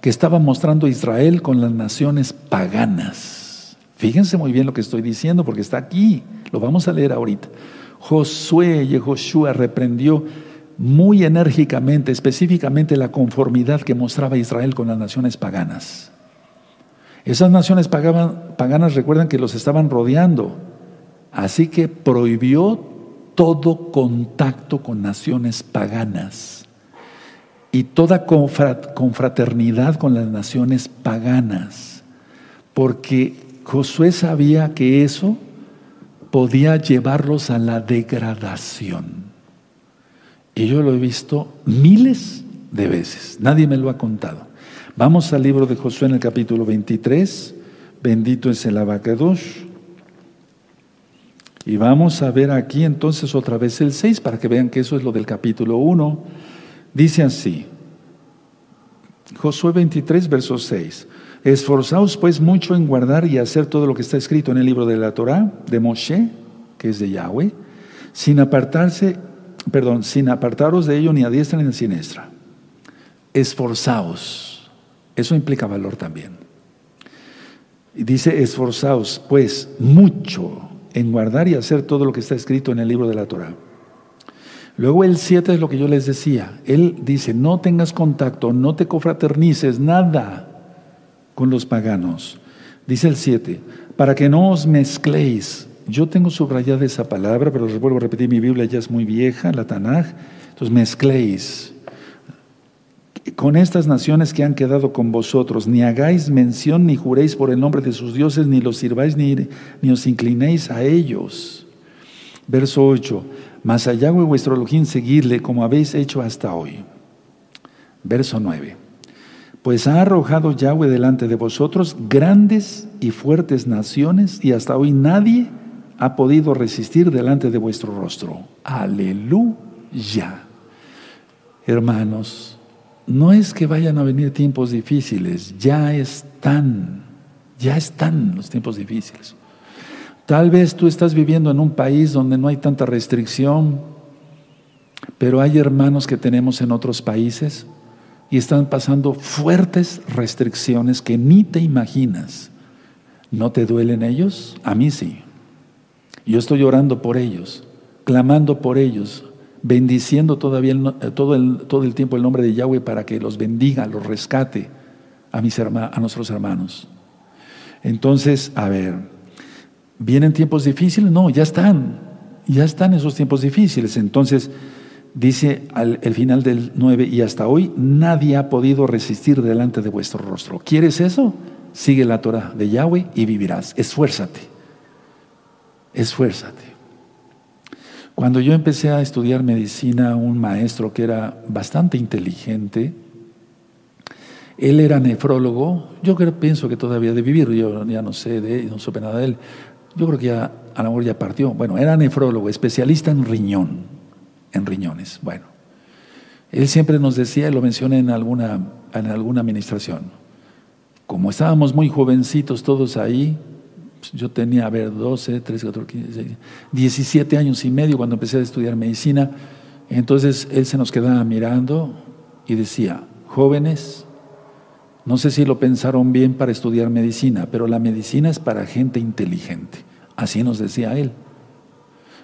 que estaba mostrando Israel con las naciones paganas. Fíjense muy bien lo que estoy diciendo porque está aquí, lo vamos a leer ahorita. Josué y Joshua reprendió muy enérgicamente, específicamente la conformidad que mostraba Israel con las naciones paganas. Esas naciones paganas recuerdan que los estaban rodeando, así que prohibió todo contacto con naciones paganas. Y toda confraternidad con las naciones paganas, porque Josué sabía que eso podía llevarlos a la degradación. Y yo lo he visto miles de veces, nadie me lo ha contado. Vamos al libro de Josué en el capítulo 23, bendito es el abacados. Y vamos a ver aquí entonces otra vez el 6 para que vean que eso es lo del capítulo 1. Dice así, Josué 23, verso 6. Esforzaos pues mucho en guardar y hacer todo lo que está escrito en el libro de la Torah de Moshe, que es de Yahweh, sin apartarse, perdón, sin apartaros de ello ni a diestra ni a siniestra. Esforzaos. Eso implica valor también. Y dice, esforzaos pues mucho en guardar y hacer todo lo que está escrito en el libro de la Torah. Luego el 7 es lo que yo les decía. Él dice, no tengas contacto, no te confraternices, nada con los paganos. Dice el 7, para que no os mezcléis. Yo tengo subrayada esa palabra, pero vuelvo a repetir, mi Biblia ya es muy vieja, la Tanaj. Entonces, mezcléis con estas naciones que han quedado con vosotros, ni hagáis mención ni juréis por el nombre de sus dioses, ni los sirváis, ni, ni os inclinéis a ellos. Verso 8, mas allá vuestro Elohim seguirle como habéis hecho hasta hoy. Verso 9. Pues ha arrojado Yahweh delante de vosotros grandes y fuertes naciones y hasta hoy nadie ha podido resistir delante de vuestro rostro. Aleluya. Hermanos, no es que vayan a venir tiempos difíciles, ya están, ya están los tiempos difíciles. Tal vez tú estás viviendo en un país donde no hay tanta restricción, pero hay hermanos que tenemos en otros países y están pasando fuertes restricciones que ni te imaginas. ¿No te duelen ellos? A mí sí. Yo estoy orando por ellos, clamando por ellos, bendiciendo todavía eh, todo, el, todo el tiempo el nombre de Yahweh para que los bendiga, los rescate a, mis a nuestros hermanos. Entonces, a ver, ¿vienen tiempos difíciles? No, ya están. ya están esos tiempos difíciles. Entonces, dice al el final del 9, y hasta hoy nadie ha podido resistir delante de vuestro rostro. ¿Quieres eso? Sigue la Torah de Yahweh y vivirás. Esfuérzate. Esfuérzate. Cuando yo empecé a estudiar medicina, un maestro que era bastante inteligente, él era nefrólogo, yo creo, pienso que todavía de vivir, yo ya no sé de no supe nada de él, yo creo que ya a lo mejor ya partió. Bueno, era nefrólogo, especialista en riñón, en riñones. Bueno, él siempre nos decía, y lo mencioné en alguna, en alguna administración, como estábamos muy jovencitos todos ahí, pues, yo tenía, a ver, 12, 13, 14, 15, 17 años y medio cuando empecé a estudiar medicina, entonces él se nos quedaba mirando y decía, jóvenes, no sé si lo pensaron bien para estudiar medicina, pero la medicina es para gente inteligente. Así nos decía él.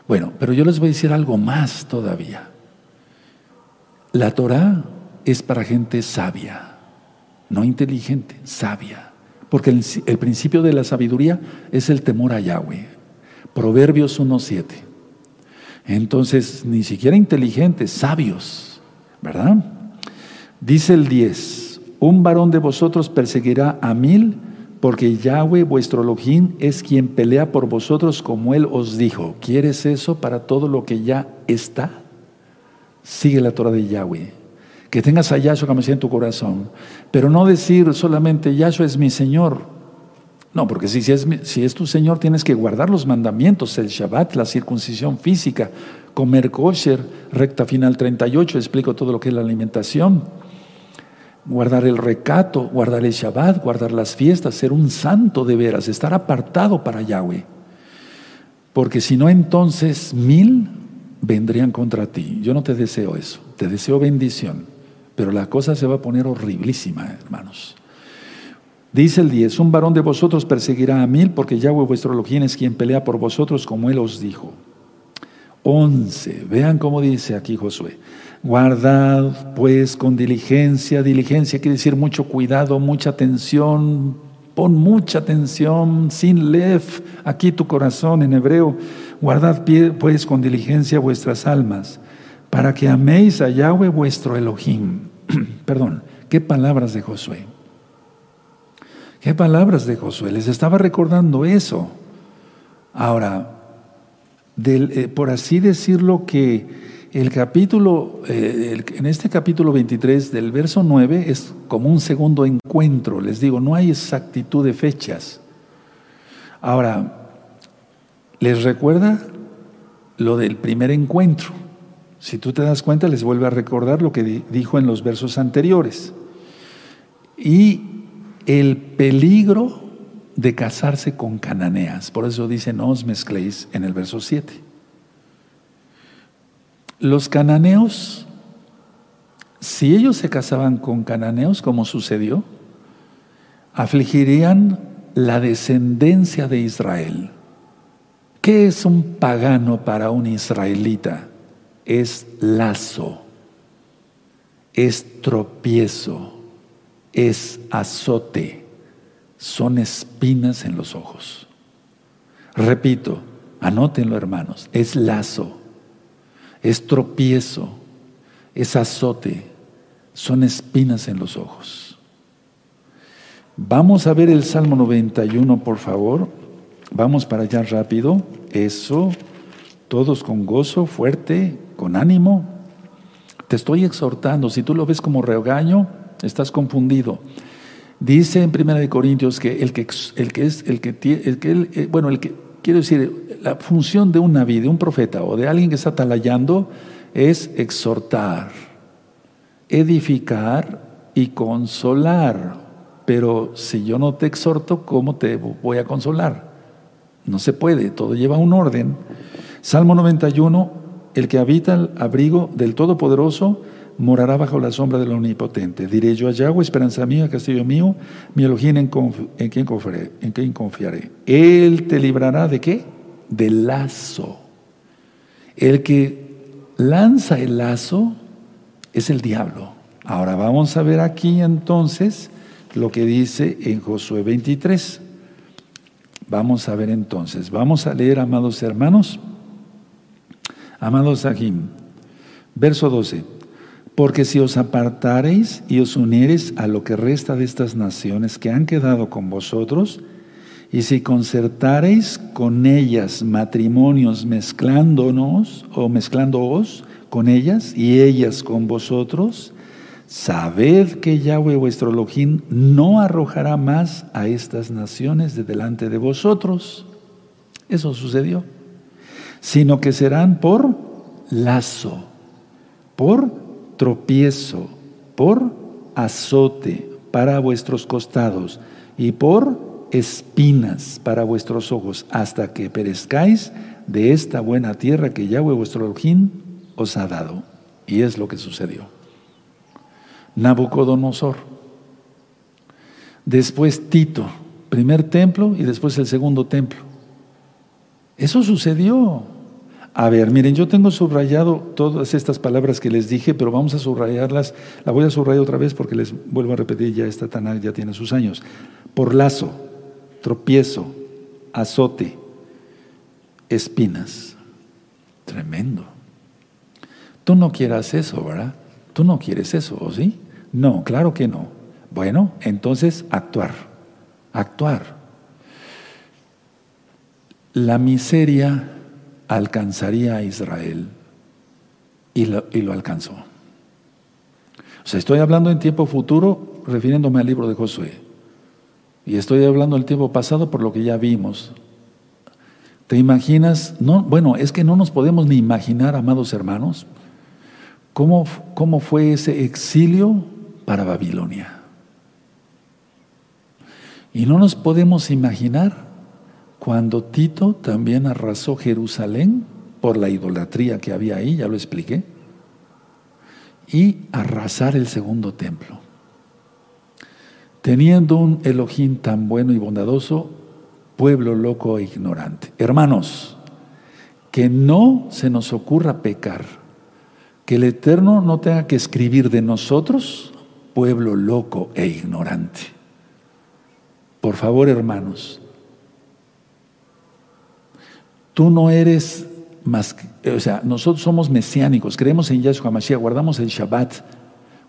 Bueno, pero yo les voy a decir algo más todavía. La Torah es para gente sabia, no inteligente, sabia. Porque el, el principio de la sabiduría es el temor a Yahweh. Proverbios 1.7. Entonces, ni siquiera inteligentes, sabios, ¿verdad? Dice el 10 un varón de vosotros perseguirá a mil, porque Yahweh vuestro Elohim es quien pelea por vosotros como él os dijo. ¿Quieres eso para todo lo que ya está? Sigue la Torah de Yahweh. Que tengas a Yahshua como en tu corazón. Pero no decir solamente Yahshua es mi Señor. No, porque si, es, si es tu Señor tienes que guardar los mandamientos, el Shabbat, la circuncisión física, comer kosher, recta final 38, explico todo lo que es la alimentación guardar el recato, guardar el Shabbat, guardar las fiestas, ser un santo de veras, estar apartado para Yahweh. Porque si no, entonces mil vendrían contra ti. Yo no te deseo eso, te deseo bendición, pero la cosa se va a poner horriblísima, hermanos. Dice el 10, un varón de vosotros perseguirá a mil, porque Yahweh vuestro Elohim es quien pelea por vosotros, como él os dijo. 11, vean cómo dice aquí Josué. Guardad pues con diligencia, diligencia quiere decir mucho cuidado, mucha atención, pon mucha atención, sin lef, aquí tu corazón en hebreo, guardad pues con diligencia vuestras almas, para que améis a Yahweh vuestro Elohim. (clears throat) Perdón, qué palabras de Josué. Qué palabras de Josué, les estaba recordando eso. Ahora, eh, por así decirlo que el capítulo, eh, en este capítulo 23 del verso 9 es como un segundo encuentro. Les digo, no hay exactitud de fechas. Ahora, ¿les recuerda lo del primer encuentro? Si tú te das cuenta, les vuelve a recordar lo que dijo en los versos anteriores. Y el peligro de casarse con cananeas. Por eso dice, no os mezcléis en el verso 7. Los cananeos, si ellos se casaban con cananeos, como sucedió, afligirían la descendencia de Israel. ¿Qué es un pagano para un israelita? Es lazo, es tropiezo, es azote, son espinas en los ojos. Repito, anótenlo hermanos, es lazo, es tropiezo, es azote, son espinas en los ojos. Vamos a ver el Salmo 91, por favor. Vamos para allá rápido. Eso, todos con gozo, fuerte, con ánimo. Te estoy exhortando. Si tú lo ves como regaño, estás confundido. Dice en Primera de Corintios que el que, el que es el que, el que eh, bueno, el que quiero decir la función de un naví, de un profeta o de alguien que está talayando es exhortar, edificar y consolar. Pero si yo no te exhorto, ¿cómo te voy a consolar? No se puede, todo lleva un orden. Salmo 91, el que habita el abrigo del Todopoderoso morará bajo la sombra del Omnipotente. Diré yo a Yahweh, esperanza mía, castillo mío, mi Elohim en, en, quien confiaré, en confiaré. Él te librará de qué? del lazo. El que lanza el lazo es el diablo. Ahora vamos a ver aquí entonces lo que dice en Josué 23. Vamos a ver entonces, vamos a leer, amados hermanos, Amados Sahim, verso 12. Porque si os apartareis y os uniereis a lo que resta de estas naciones que han quedado con vosotros, y si concertareis con ellas matrimonios mezclándonos o mezclándoos con ellas y ellas con vosotros, sabed que Yahweh vuestro Elohim no arrojará más a estas naciones de delante de vosotros. Eso sucedió. Sino que serán por lazo, por tropiezo, por azote para vuestros costados y por espinas para vuestros ojos, hasta que perezcáis de esta buena tierra que Yahweh vuestro Elohim os ha dado. Y es lo que sucedió. Nabucodonosor. Después Tito, primer templo y después el segundo templo. Eso sucedió. A ver, miren, yo tengo subrayado todas estas palabras que les dije, pero vamos a subrayarlas. La voy a subrayar otra vez porque les vuelvo a repetir, ya esta Tanakh ya tiene sus años. Por lazo, tropiezo, azote, espinas. Tremendo. Tú no quieras eso, ¿verdad? Tú no quieres eso, ¿o sí? No, claro que no. Bueno, entonces actuar, actuar. La miseria alcanzaría a Israel y lo, alcanzó. O sea, estoy hablando en tiempo futuro refiriéndome al libro de Josué. Y estoy hablando del tiempo pasado por lo que ya vimos. ¿Te imaginas? No, bueno, es que no nos podemos ni imaginar, amados hermanos, cómo, cómo fue ese exilio para Babilonia. Y no nos podemos imaginar cuando Tito también arrasó Jerusalén por la idolatría que había ahí, ya lo expliqué, y arrasar el segundo templo. Teniendo un Elohim tan bueno y bondadoso, pueblo loco e ignorante. Hermanos, que no se nos ocurra pecar, que el Eterno no tenga que escribir de nosotros, pueblo loco e ignorante. Por favor, hermanos, Tú no eres más, o sea, nosotros somos mesiánicos, creemos en Yahshua Mashiach, guardamos el Shabbat,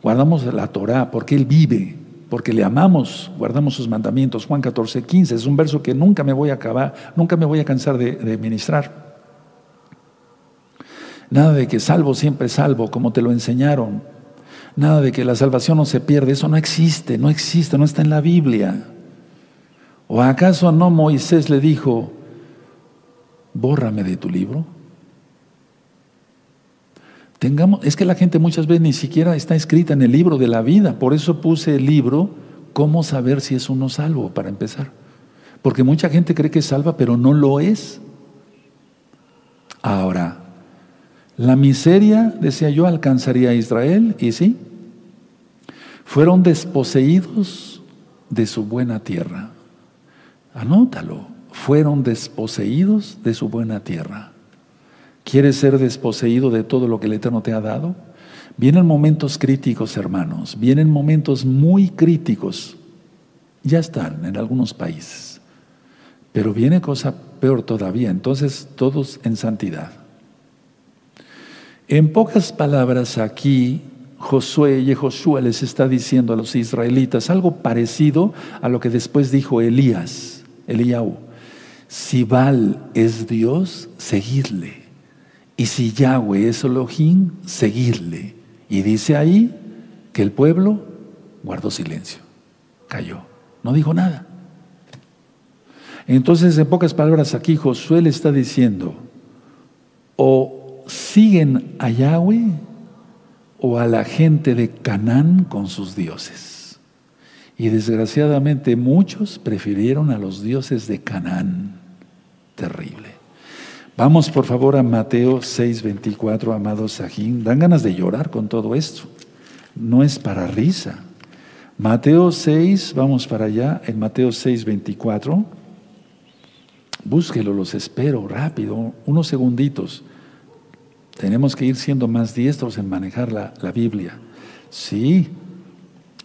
guardamos la Torah, porque Él vive, porque le amamos, guardamos sus mandamientos. Juan 14, 15, es un verso que nunca me voy a acabar, nunca me voy a cansar de, de ministrar. Nada de que salvo siempre salvo, como te lo enseñaron. Nada de que la salvación no se pierde, eso no existe, no existe, no está en la Biblia. ¿O acaso no Moisés le dijo, bórrame de tu libro. Tengamos, es que la gente muchas veces ni siquiera está escrita en el libro de la vida, por eso puse el libro, ¿cómo saber si es uno salvo? Para empezar. Porque mucha gente cree que es salva, pero no lo es. Ahora, la miseria, decía yo, alcanzaría a Israel, y sí, fueron desposeídos de su buena tierra. Anótalo fueron desposeídos de su buena tierra. ¿Quieres ser desposeído de todo lo que el Eterno te ha dado? Vienen momentos críticos, hermanos, vienen momentos muy críticos. Ya están en algunos países. Pero viene cosa peor todavía, entonces todos en santidad. En pocas palabras aquí, Josué y Josué les está diciendo a los israelitas algo parecido a lo que después dijo Elías, Eliyahu. Si Baal es Dios, seguidle. Y si Yahweh es Elohim, seguidle. Y dice ahí que el pueblo guardó silencio, cayó, no dijo nada. Entonces, en pocas palabras, aquí Josué le está diciendo, o siguen a Yahweh o a la gente de Canaán con sus dioses. Y desgraciadamente muchos prefirieron a los dioses de Canaán terrible. Vamos por favor a Mateo 6:24, amados Sajín. Dan ganas de llorar con todo esto. No es para risa. Mateo 6, vamos para allá, en Mateo 6:24. Búsquelo, los espero, rápido, unos segunditos. Tenemos que ir siendo más diestros en manejar la, la Biblia. Sí,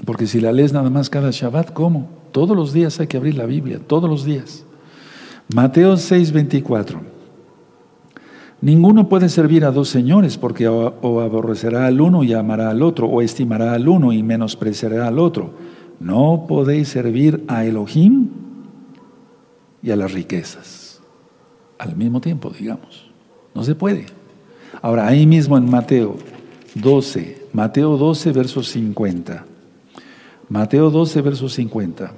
porque si la lees nada más cada Shabbat, ¿cómo? Todos los días hay que abrir la Biblia, todos los días. Mateo 6:24. Ninguno puede servir a dos señores, porque o, aborrecerá al uno y amará al otro, o estimará al uno y menospreciará al otro. No podéis servir a Elohim y a las riquezas al mismo tiempo, digamos. No se puede. Ahora, ahí mismo en Mateo 12, Mateo 12, verso 50. Mateo 12, verso 50.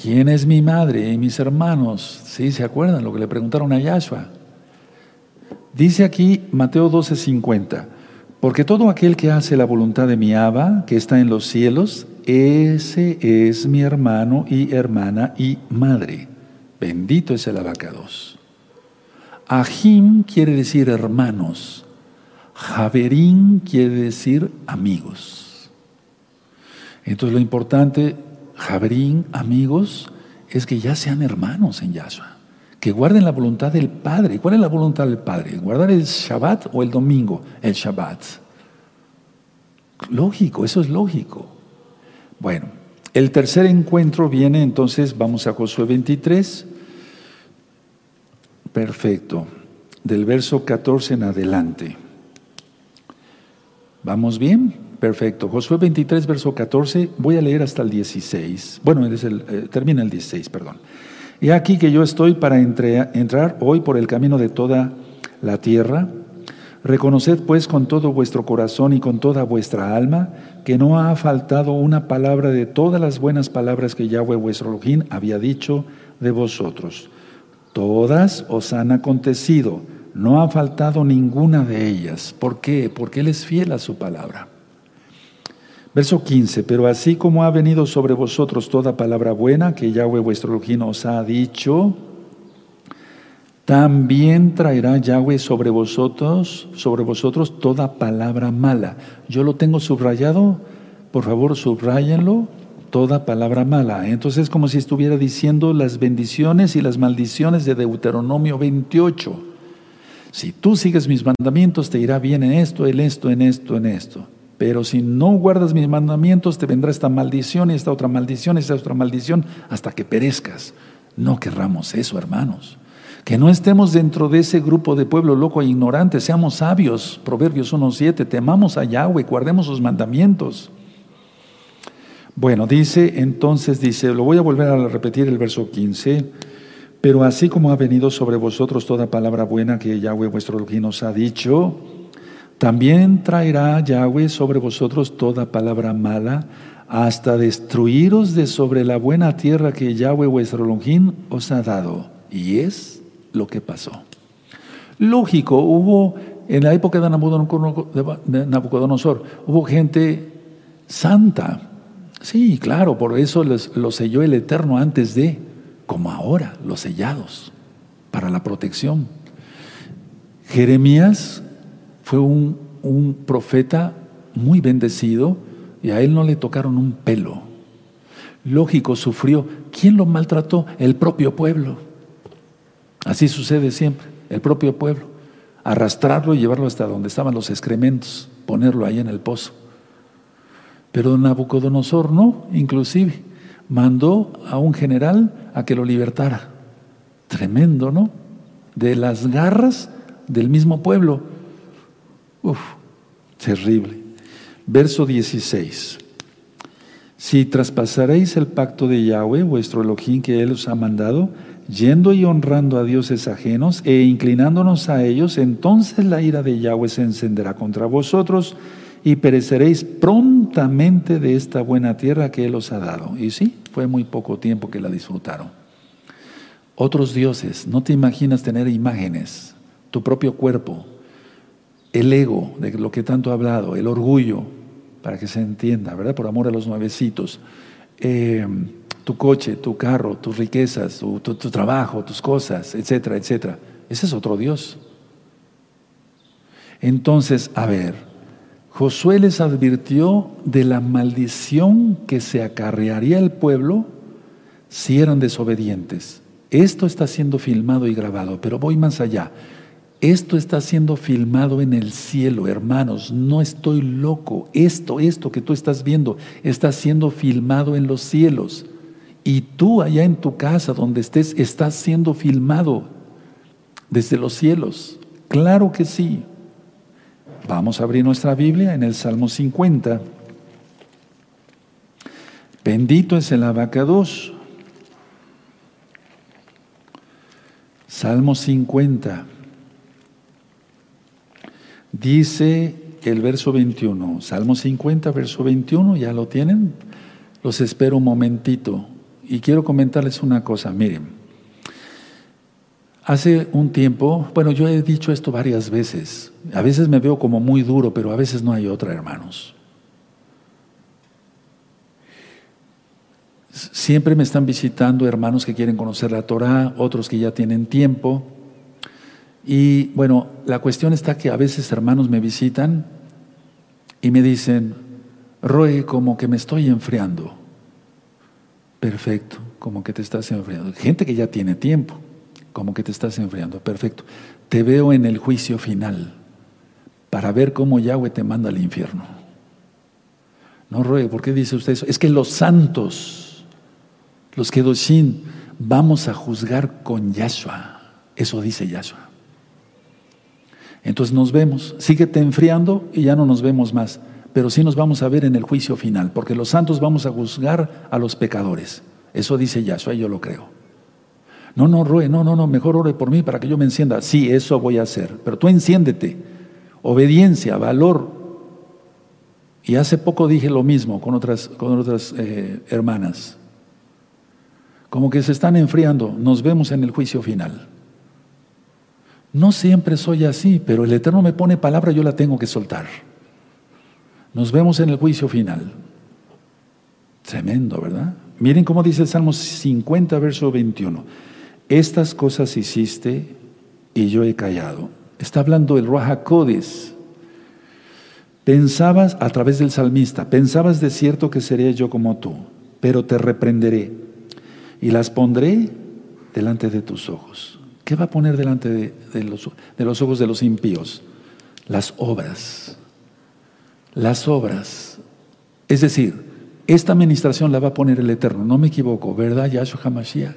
¿Quién es mi madre y mis hermanos? Sí, ¿se acuerdan lo que le preguntaron a Yahshua? Dice aquí Mateo 12, 50. Porque todo aquel que hace la voluntad de mi Abba, que está en los cielos, ese es mi hermano y hermana y madre. Bendito es el abacados. Ahim quiere decir hermanos. Javerín quiere decir amigos. Entonces lo importante Jabrín, amigos, es que ya sean hermanos en Yahshua, que guarden la voluntad del Padre. ¿Cuál es la voluntad del Padre? ¿Guardar el Shabbat o el domingo? El Shabbat. Lógico, eso es lógico. Bueno, el tercer encuentro viene entonces, vamos a Josué 23. Perfecto. Del verso 14 en adelante. ¿Vamos bien? Perfecto. Josué 23, verso 14. Voy a leer hasta el 16. Bueno, eh, termina el 16, perdón. Y aquí que yo estoy para entrar hoy por el camino de toda la tierra. Reconoced pues con todo vuestro corazón y con toda vuestra alma que no ha faltado una palabra de todas las buenas palabras que Yahweh vuestro Elohim había dicho de vosotros. Todas os han acontecido, no ha faltado ninguna de ellas. ¿Por qué? Porque Él es fiel a su palabra. Verso 15, pero así como ha venido sobre vosotros toda palabra buena que Yahweh vuestro Elohim os ha dicho, también traerá Yahweh sobre vosotros, sobre vosotros toda palabra mala. Yo lo tengo subrayado, por favor subrayenlo, toda palabra mala. Entonces es como si estuviera diciendo las bendiciones y las maldiciones de Deuteronomio 28. Si tú sigues mis mandamientos, te irá bien en esto, en esto, en esto, en esto. Pero si no guardas mis mandamientos, te vendrá esta maldición y esta otra maldición y esta otra maldición hasta que perezcas. No querramos eso, hermanos. Que no estemos dentro de ese grupo de pueblo loco e ignorante, seamos sabios. Proverbios 1.7, temamos a Yahweh, guardemos sus mandamientos. Bueno, dice, entonces dice, lo voy a volver a repetir el verso 15, pero así como ha venido sobre vosotros toda palabra buena que Yahweh vuestro Elohim nos ha dicho, también traerá Yahweh sobre vosotros toda palabra mala, hasta destruiros de sobre la buena tierra que Yahweh vuestro Elohim os ha dado. Y es lo que pasó. Lógico, hubo en la época de Nabucodonosor, hubo gente santa. Sí, claro, por eso lo selló el Eterno antes de, como ahora, los sellados, para la protección. Jeremías fue un, profeta muy bendecido y a él no le tocaron un pelo. Lógico, sufrió. ¿Quién lo maltrató? El propio pueblo. Así sucede siempre, el propio pueblo. Arrastrarlo y llevarlo hasta donde estaban los excrementos, ponerlo ahí en el pozo. Pero Nabucodonosor no, inclusive, mandó a un general a que lo libertara. Tremendo, ¿no? De las garras del mismo pueblo. Uf, terrible. Verso 16. Si traspasaréis el pacto de Yahweh, vuestro Elohim, que Él os ha mandado, yendo y honrando a dioses ajenos e inclinándonos a ellos, entonces la ira de Yahweh se encenderá contra vosotros y pereceréis prontamente de esta buena tierra que Él os ha dado. Y sí, fue muy poco tiempo que la disfrutaron. Otros dioses, no te imaginas tener imágenes, tu propio cuerpo, el ego, de lo que tanto he hablado, el orgullo, para que se entienda, ¿verdad? Por amor a los nuevecitos. Eh, tu coche, tu carro, tus riquezas, tu, trabajo, tus cosas, etcétera, etcétera. Ese es otro Dios. Entonces, a ver, Josué les advirtió de la maldición que se acarrearía el pueblo si eran desobedientes. Esto está siendo filmado y grabado, pero voy más allá. Esto está siendo filmado en el cielo, hermanos. No estoy loco. Esto, esto que tú estás viendo, está siendo filmado en los cielos. Y tú allá en tu casa, donde estés, estás siendo filmado. desde los cielos. Claro que sí. Vamos a abrir nuestra Biblia en el Salmo 50. Bendito es el abacados. Salmo 50. Dice el verso 21, Salmo 50, verso 21, ¿ya lo tienen? Los espero un momentito. Y quiero comentarles una cosa, miren. Hace un tiempo, bueno, yo he dicho esto varias veces, a veces me veo como muy duro, pero a veces no hay otra, hermanos. Siempre me están visitando hermanos que quieren conocer la Torah, otros que ya tienen tiempo. Y bueno, la cuestión está que a veces hermanos me visitan y me dicen, Roy, como que me estoy enfriando. Perfecto, como que te estás enfriando. Gente que ya tiene tiempo como que te estás enfriando. Perfecto. Te veo en el juicio final para ver cómo Yahweh te manda al infierno. No ruegue, ¿por qué dice usted eso? Es que los santos, los Kedoshin, vamos a juzgar con Yahshua. Eso dice Yahshua. Entonces nos vemos, síguete enfriando y ya no nos vemos más, pero sí nos vamos a ver en el juicio final, porque los santos vamos a juzgar a los pecadores. Eso dice Yahshua y yo lo creo. No, no, Roe, no, no, no, mejor ore por mí para que yo me encienda. Sí, eso voy a hacer, pero tú enciéndete. Obediencia, valor. Y hace poco dije lo mismo con otras, con otras eh, hermanas. Como que se están enfriando, nos vemos en el juicio final. No siempre soy así, pero el Eterno me pone palabra, yo la tengo que soltar. Nos vemos en el juicio final. Tremendo, ¿verdad? Miren cómo dice el Salmo 50, verso 21 estas cosas hiciste y yo he callado. Está hablando el Ruach Pensabas, a través del salmista, pensabas de cierto que sería yo como tú, pero te reprenderé y las pondré delante de tus ojos. ¿Qué va a poner delante de, los, ojos de los impíos? Las obras. Las obras. Es decir, esta administración la va a poner el Eterno, no me equivoco, ¿verdad, Yahshua HaMashiach?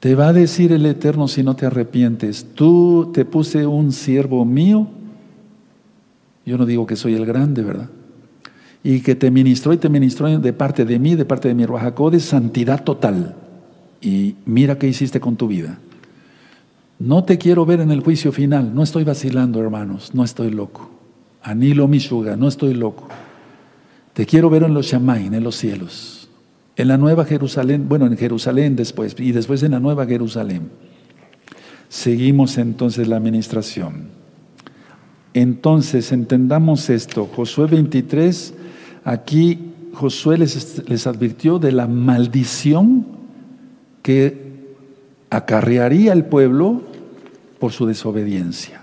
Te va a decir el Eterno si no te arrepientes, tú te puse un siervo mío, yo no digo que soy el grande, ¿verdad? Y que te ministró y te ministró de parte de mí, de parte de mi Ruajacó, de santidad total. Y mira qué hiciste con tu vida. No te quiero ver en el juicio final, no estoy vacilando, hermanos, no estoy loco. Anilo Mishuga, no estoy loco. Te quiero ver en los Shamain, en los cielos en la Nueva Jerusalén, bueno, en Jerusalén después, y después en la Nueva Jerusalén. Seguimos entonces la administración. Entonces, entendamos esto. Josué 23, aquí Josué les, les advirtió de la maldición que acarrearía el pueblo por su desobediencia.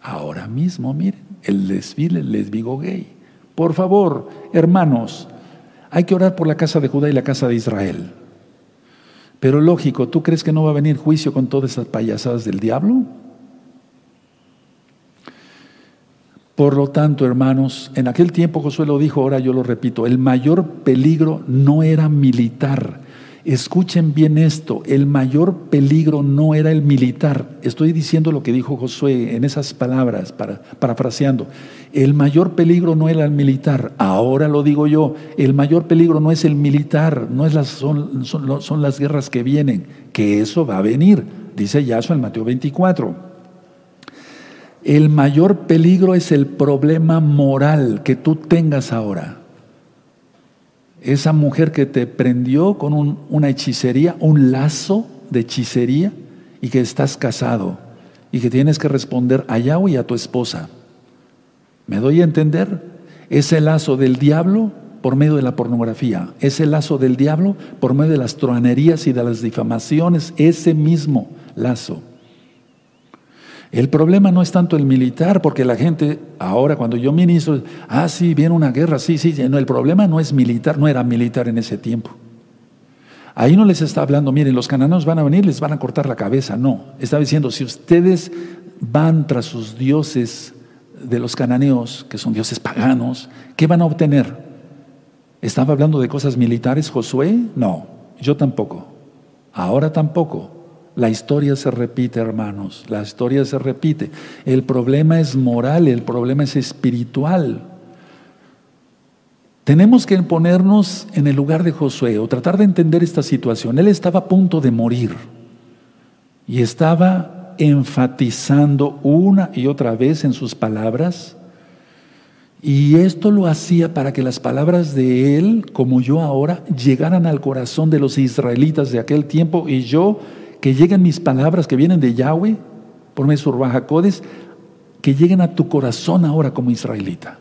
Ahora mismo, miren, el desfile lesbigo gay. Por favor, hermanos, hay que orar por la casa de Judá y la casa de Israel. Pero lógico, ¿tú crees que no va a venir juicio con todas esas payasadas del diablo? Por lo tanto, hermanos, en aquel tiempo Josué lo dijo, ahora yo lo repito, el mayor peligro no era militar, Escuchen bien esto, el mayor peligro no era el militar. Estoy diciendo lo que dijo Josué en esas palabras, para, parafraseando. El mayor peligro no era el militar. Ahora lo digo yo, el mayor peligro no es el militar, no es las, son, son, las guerras que vienen, que eso va a venir, dice Yahshua en Mateo 24. El mayor peligro es el problema moral que tú tengas ahora esa mujer que te prendió con una hechicería, un lazo de hechicería y que estás casado y que tienes que responder a Yahweh y a tu esposa. ¿Me doy a entender? Ese lazo del diablo por medio de la pornografía, ese lazo del diablo por medio de las truanerías y de las difamaciones, ese mismo lazo. El problema no es tanto el militar, porque la gente ahora cuando yo ministro, ah, sí, viene una guerra, sí, sí, no, el problema no es militar, no era militar en ese tiempo. Ahí no les está hablando, miren, los cananeos van a venir, les van a cortar la cabeza, no. Está diciendo, si ustedes van tras sus dioses de los cananeos, que son dioses paganos, ¿qué van a obtener? ¿Estaba hablando de cosas militares Josué? No, yo tampoco. Ahora tampoco. La historia se repite, hermanos, la historia se repite. El problema es moral, el problema es espiritual. Tenemos que ponernos en el lugar de Josué o tratar de entender esta situación. Él estaba a punto de morir y estaba enfatizando una y otra vez en sus palabras y esto lo hacía para que las palabras de él, como yo ahora, llegaran al corazón de los israelitas de aquel tiempo y yo que lleguen mis palabras que vienen de Yahweh, por medio de que lleguen a tu corazón ahora como israelita.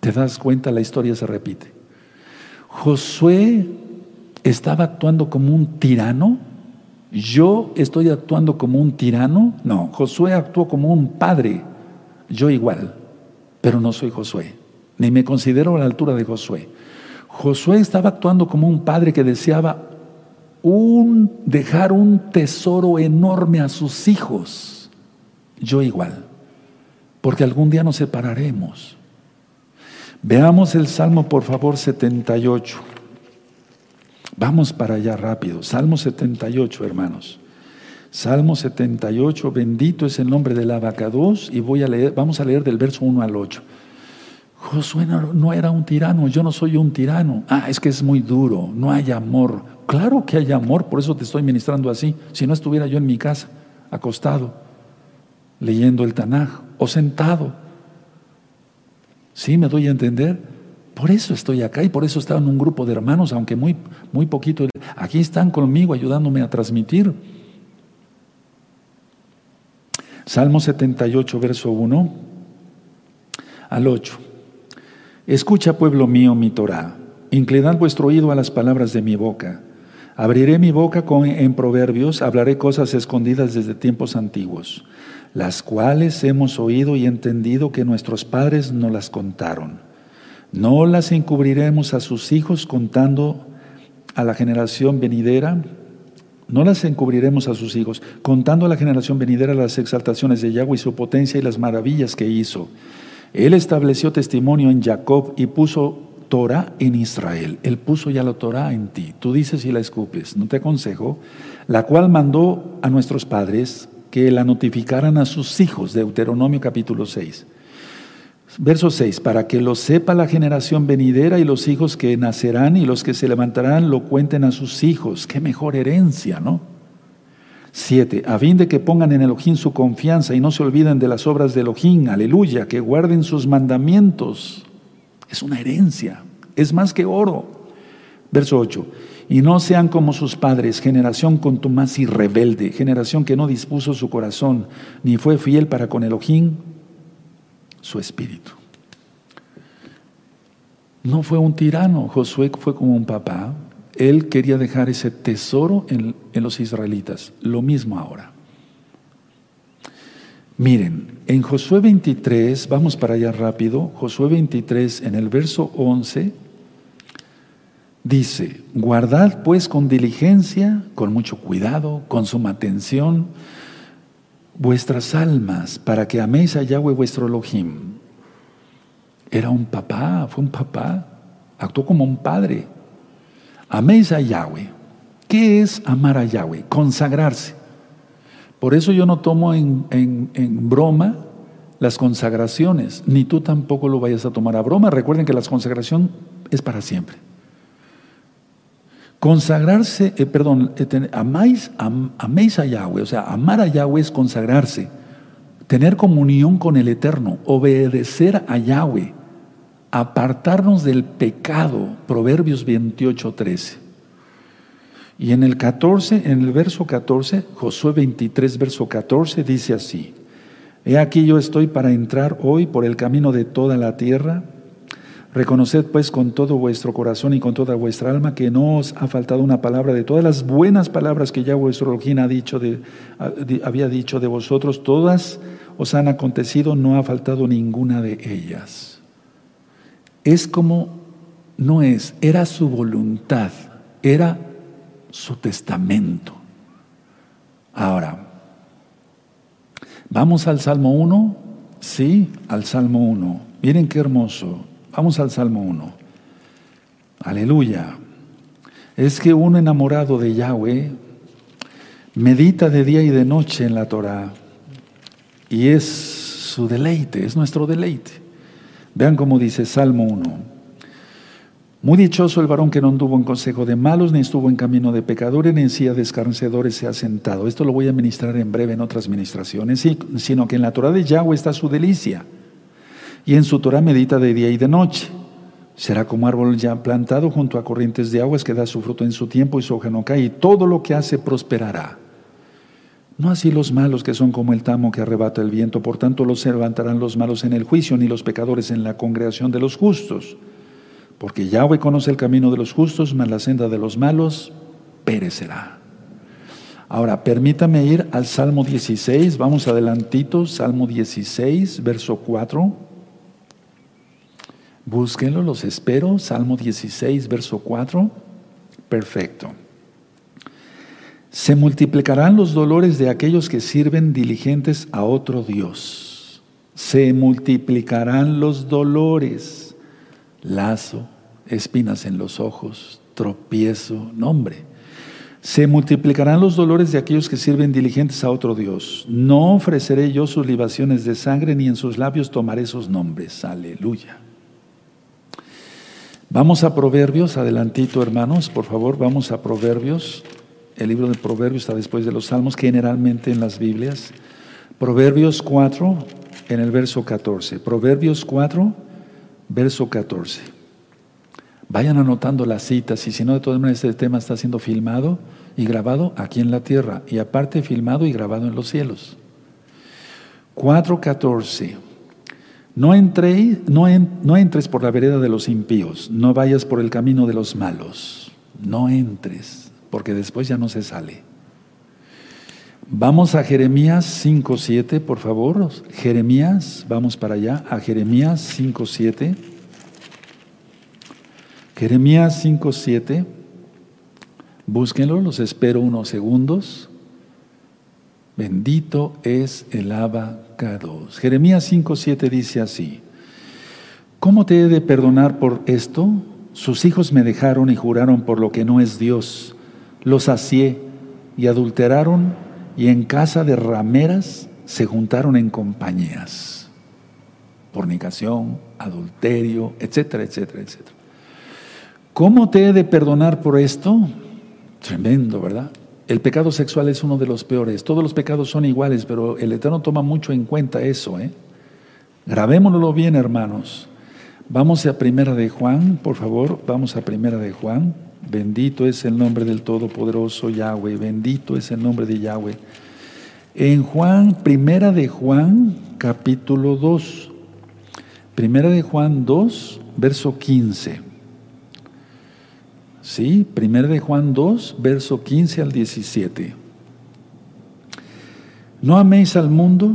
¿Te das cuenta? La historia se repite. Josué estaba actuando como un tirano. Yo estoy actuando como un tirano. No, Josué actuó como un padre. Yo igual, pero no soy Josué, ni me considero a la altura de Josué. Josué estaba actuando como un padre que deseaba un, dejar un tesoro enorme a sus hijos. Yo igual, porque algún día nos separaremos. Veamos el Salmo, por favor, 78. Vamos para allá rápido. Salmo 78, hermanos. Salmo 78, bendito es el nombre del abacados y voy a leer, vamos a leer del verso 1 al 8. Josué no, era un tirano, yo no soy un tirano. Ah, es que es muy duro, no hay amor. Claro que hay amor, por eso te estoy ministrando así. Si no estuviera yo en mi casa, acostado, leyendo el Tanaj, o sentado. ¿Sí me doy a entender? Por eso estoy acá y por eso estaba en un grupo de hermanos, aunque muy, muy poquito. Aquí están conmigo ayudándome a transmitir. Salmo 78, verso 1 al 8. Escucha, pueblo mío, mi Torah. Inclinad vuestro oído a las palabras de mi boca. Abriré mi boca con, en proverbios, hablaré cosas escondidas desde tiempos antiguos, las cuales hemos oído y entendido que nuestros padres no las contaron. No las encubriremos a sus hijos contando a la generación venidera no las encubriremos a sus hijos, contando a la generación venidera las exaltaciones de Yahweh y su potencia y las maravillas que hizo. Él estableció testimonio en Jacob y puso Torah en Israel. Él puso ya la Torah en ti. Tú dices y la escupes. No te aconsejo. La cual mandó a nuestros padres que la notificaran a sus hijos. Deuteronomio capítulo 6. Verso 6, para que lo sepa la generación venidera y los hijos que nacerán y los que se levantarán lo cuenten a sus hijos. Qué mejor herencia, ¿no? 7, a fin de que pongan en Elohim su confianza y no se olviden de las obras de Elohim, aleluya, que guarden sus mandamientos. Es una herencia, es más que oro. Verso 8, y no sean como sus padres, generación contumaz y rebelde, generación que no dispuso su corazón, ni fue fiel para con Elohim, su espíritu. No fue un tirano, Josué fue como un papá. Él quería dejar ese tesoro en, los israelitas. Lo mismo ahora. Miren, en Josué 23, vamos para allá rápido, Josué 23 en el verso 11, dice, guardad pues con diligencia, con mucho cuidado, con suma atención, vuestras almas para que améis a Yahweh vuestro Elohim. Era un papá, fue un papá, actuó como un padre. Améis a Yahweh. ¿Qué es amar a Yahweh? Consagrarse. Por eso yo no tomo en, en, broma las consagraciones, ni tú tampoco lo vayas a tomar a broma. Recuerden que la consagración es para siempre. Consagrarse, eh, perdón, eh, amáis, améis a Yahweh, o sea, amar a Yahweh es consagrarse, tener comunión con el Eterno, obedecer a Yahweh, apartarnos del pecado, Proverbios 28, 13. Y en el 14, en el verso 14, Josué 23, verso 14, dice así, He aquí yo estoy para entrar hoy por el camino de toda la tierra, Reconoced pues con todo vuestro corazón y con toda vuestra alma que no os ha faltado una palabra de todas las buenas palabras que ya vuestro Elohim ha dicho había dicho de vosotros, todas os han acontecido, no ha faltado ninguna de ellas. Es como, no es, era su voluntad, era su testamento. Ahora, vamos al Salmo 1, sí, al Salmo 1. Miren qué hermoso. Vamos al Salmo 1. Aleluya. Es que uno enamorado de Yahweh medita de día y de noche en la Torah y es su deleite, es nuestro deleite. Vean cómo dice Salmo 1. Muy dichoso el varón que no anduvo en consejo de malos, ni estuvo en camino de pecadores, ni en silla de escarnecedores se ha sentado. Esto lo voy a ministrar en breve en otras ministraciones, sino que en la Torah de Yahweh está su delicia, y en su Torah medita de día y de noche. Será como árbol ya plantado junto a corrientes de aguas que da su fruto en su tiempo y su hoja no cae, y todo lo que hace prosperará. No así los malos que son como el tamo que arrebata el viento, por tanto los levantarán los malos en el juicio, ni los pecadores en la congregación de los justos. Porque Yahweh conoce el camino de los justos, mas la senda de los malos perecerá. Ahora, permítame ir al Salmo 16, vamos adelantito, Salmo 16, verso 4. Búsquenlo, los espero, Salmo 16, verso 4. Perfecto. Se multiplicarán los dolores de aquellos que sirven diligentes a otro Dios. Se multiplicarán los dolores lazo, espinas en los ojos, tropiezo, nombre. Se multiplicarán los dolores de aquellos que sirven diligentes a otro Dios. No ofreceré yo sus libaciones de sangre, ni en sus labios tomaré sus nombres. Aleluya. Vamos a Proverbios, adelantito hermanos, por favor, vamos a Proverbios. El libro de Proverbios está después de los Salmos, generalmente en las Biblias. Proverbios 4, en el verso 14. Proverbios 4, verso 14. Vayan anotando las citas y si no, de todas maneras, este tema está siendo filmado y grabado aquí en la tierra y aparte filmado y grabado en los cielos. 4.14. No, no, no entres por la vereda de los impíos, no vayas por el camino de los malos, no entres, porque después ya no se sale. Vamos a Jeremías 5.7, por favor. Jeremías, vamos para allá, a Jeremías 5.7. Jeremías 5.7. Búsquenlo, los espero unos segundos. Bendito es el abacados. Jeremías 5.7 dice así. ¿Cómo te he de perdonar por esto? Sus hijos me dejaron y juraron por lo que no es Dios. Los sacié y adulteraron y en casa de rameras se juntaron en compañías. Fornicación, adulterio, etcétera, etcétera, etcétera. ¿Cómo te he de perdonar por esto? Tremendo, ¿verdad? El pecado sexual es uno de los peores. Todos los pecados son iguales, pero el Eterno toma mucho en cuenta eso, ¿eh? Grabémonos bien, hermanos. Vamos a Primera de Juan, por favor, vamos a Primera de Juan. Bendito es el nombre del Todopoderoso Yahweh, bendito es el nombre de Yahweh. En Juan, primera de Juan, capítulo 2, primera de Juan 2, verso 15. Sí, primera de Juan 2, verso 15 al 17. No améis al mundo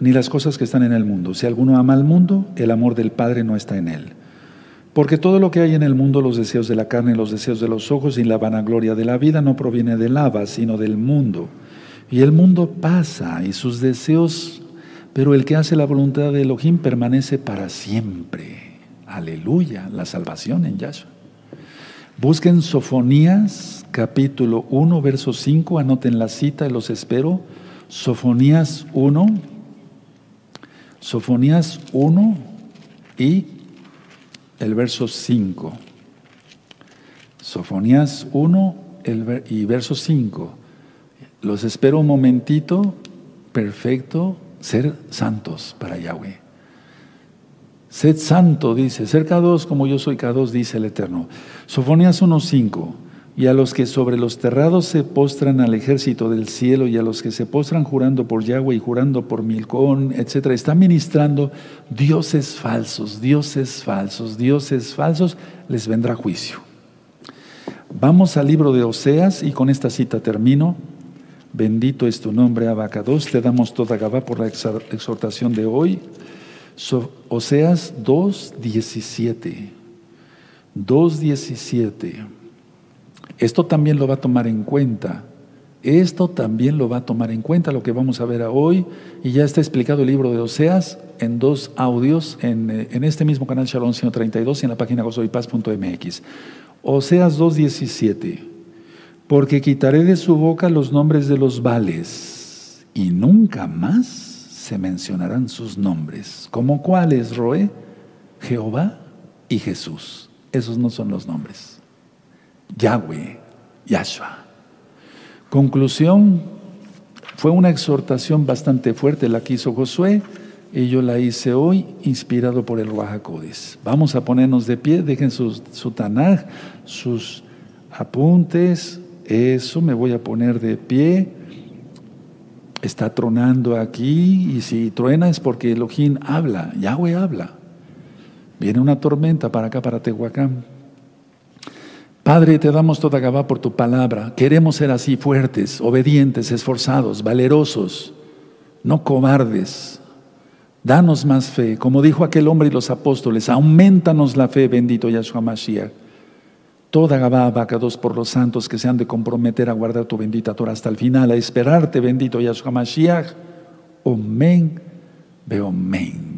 ni las cosas que están en el mundo. Si alguno ama al mundo, el amor del Padre no está en él. Porque todo lo que hay en el mundo, los deseos de la carne, los deseos de los ojos y la vanagloria de la vida, no proviene del lava, sino del mundo. Y el mundo pasa y sus deseos, pero el que hace la voluntad de Elohim permanece para siempre. Aleluya, la salvación en Yahshua. Busquen Sofonías, capítulo 1, verso 5, anoten la cita y los espero. Sofonías 1, Sofonías 1 y el verso 5. Sofonías 1 y verso 5. Los espero un momentito, perfecto, ser santos para Yahweh. Sed santo, dice, ser K2 como yo soy K2, dice el Eterno. Sofonías 1.5. Y a los que sobre los terrados se postran al ejército del cielo y a los que se postran jurando por Yahweh y jurando por Milcón, etcétera, están ministrando dioses falsos, dioses falsos, dioses falsos, les vendrá juicio. Vamos al libro de Oseas y con esta cita termino. Bendito es tu nombre, Abacados. Te damos toda Gabá por la exhortación de hoy. Oseas 2.17. 2.17. Esto también lo va a tomar en cuenta. Esto también lo va a tomar en cuenta lo que vamos a ver hoy. Y ya está explicado el libro de Oseas en dos audios en, eh, este mismo canal Shalom 132 y en la página gozoypaz.mx. Oseas 2.17. porque quitaré de su boca los nombres de los vales y nunca más se mencionarán sus nombres. ¿Como cuáles, Roe? Jehová y Jesús. Esos no son los nombres. Yahweh, Yahshua. Conclusión, fue una exhortación bastante fuerte la que hizo Josué y yo la hice hoy inspirado por el Ruajacodis. Vamos a ponernos de pie, dejen su Tanaj, sus apuntes, eso, me voy a poner de pie. Está tronando aquí y si truena es porque Elohim habla, Yahweh habla. Viene una tormenta para acá, para Tehuacán. Padre, te damos toda Gabá por tu palabra. Queremos ser así fuertes, obedientes, esforzados, valerosos, no cobardes. Danos más fe. Como dijo aquel hombre y los apóstoles, aumentanos la fe, bendito Yahshua Mashiach. Toda Gabá, vacados por los santos que se han de comprometer a guardar tu bendita Torah hasta el final, a esperarte, bendito Yahshua Mashiach. Omen, veo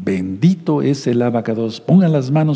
Bendito es el abacados. Pongan las manos.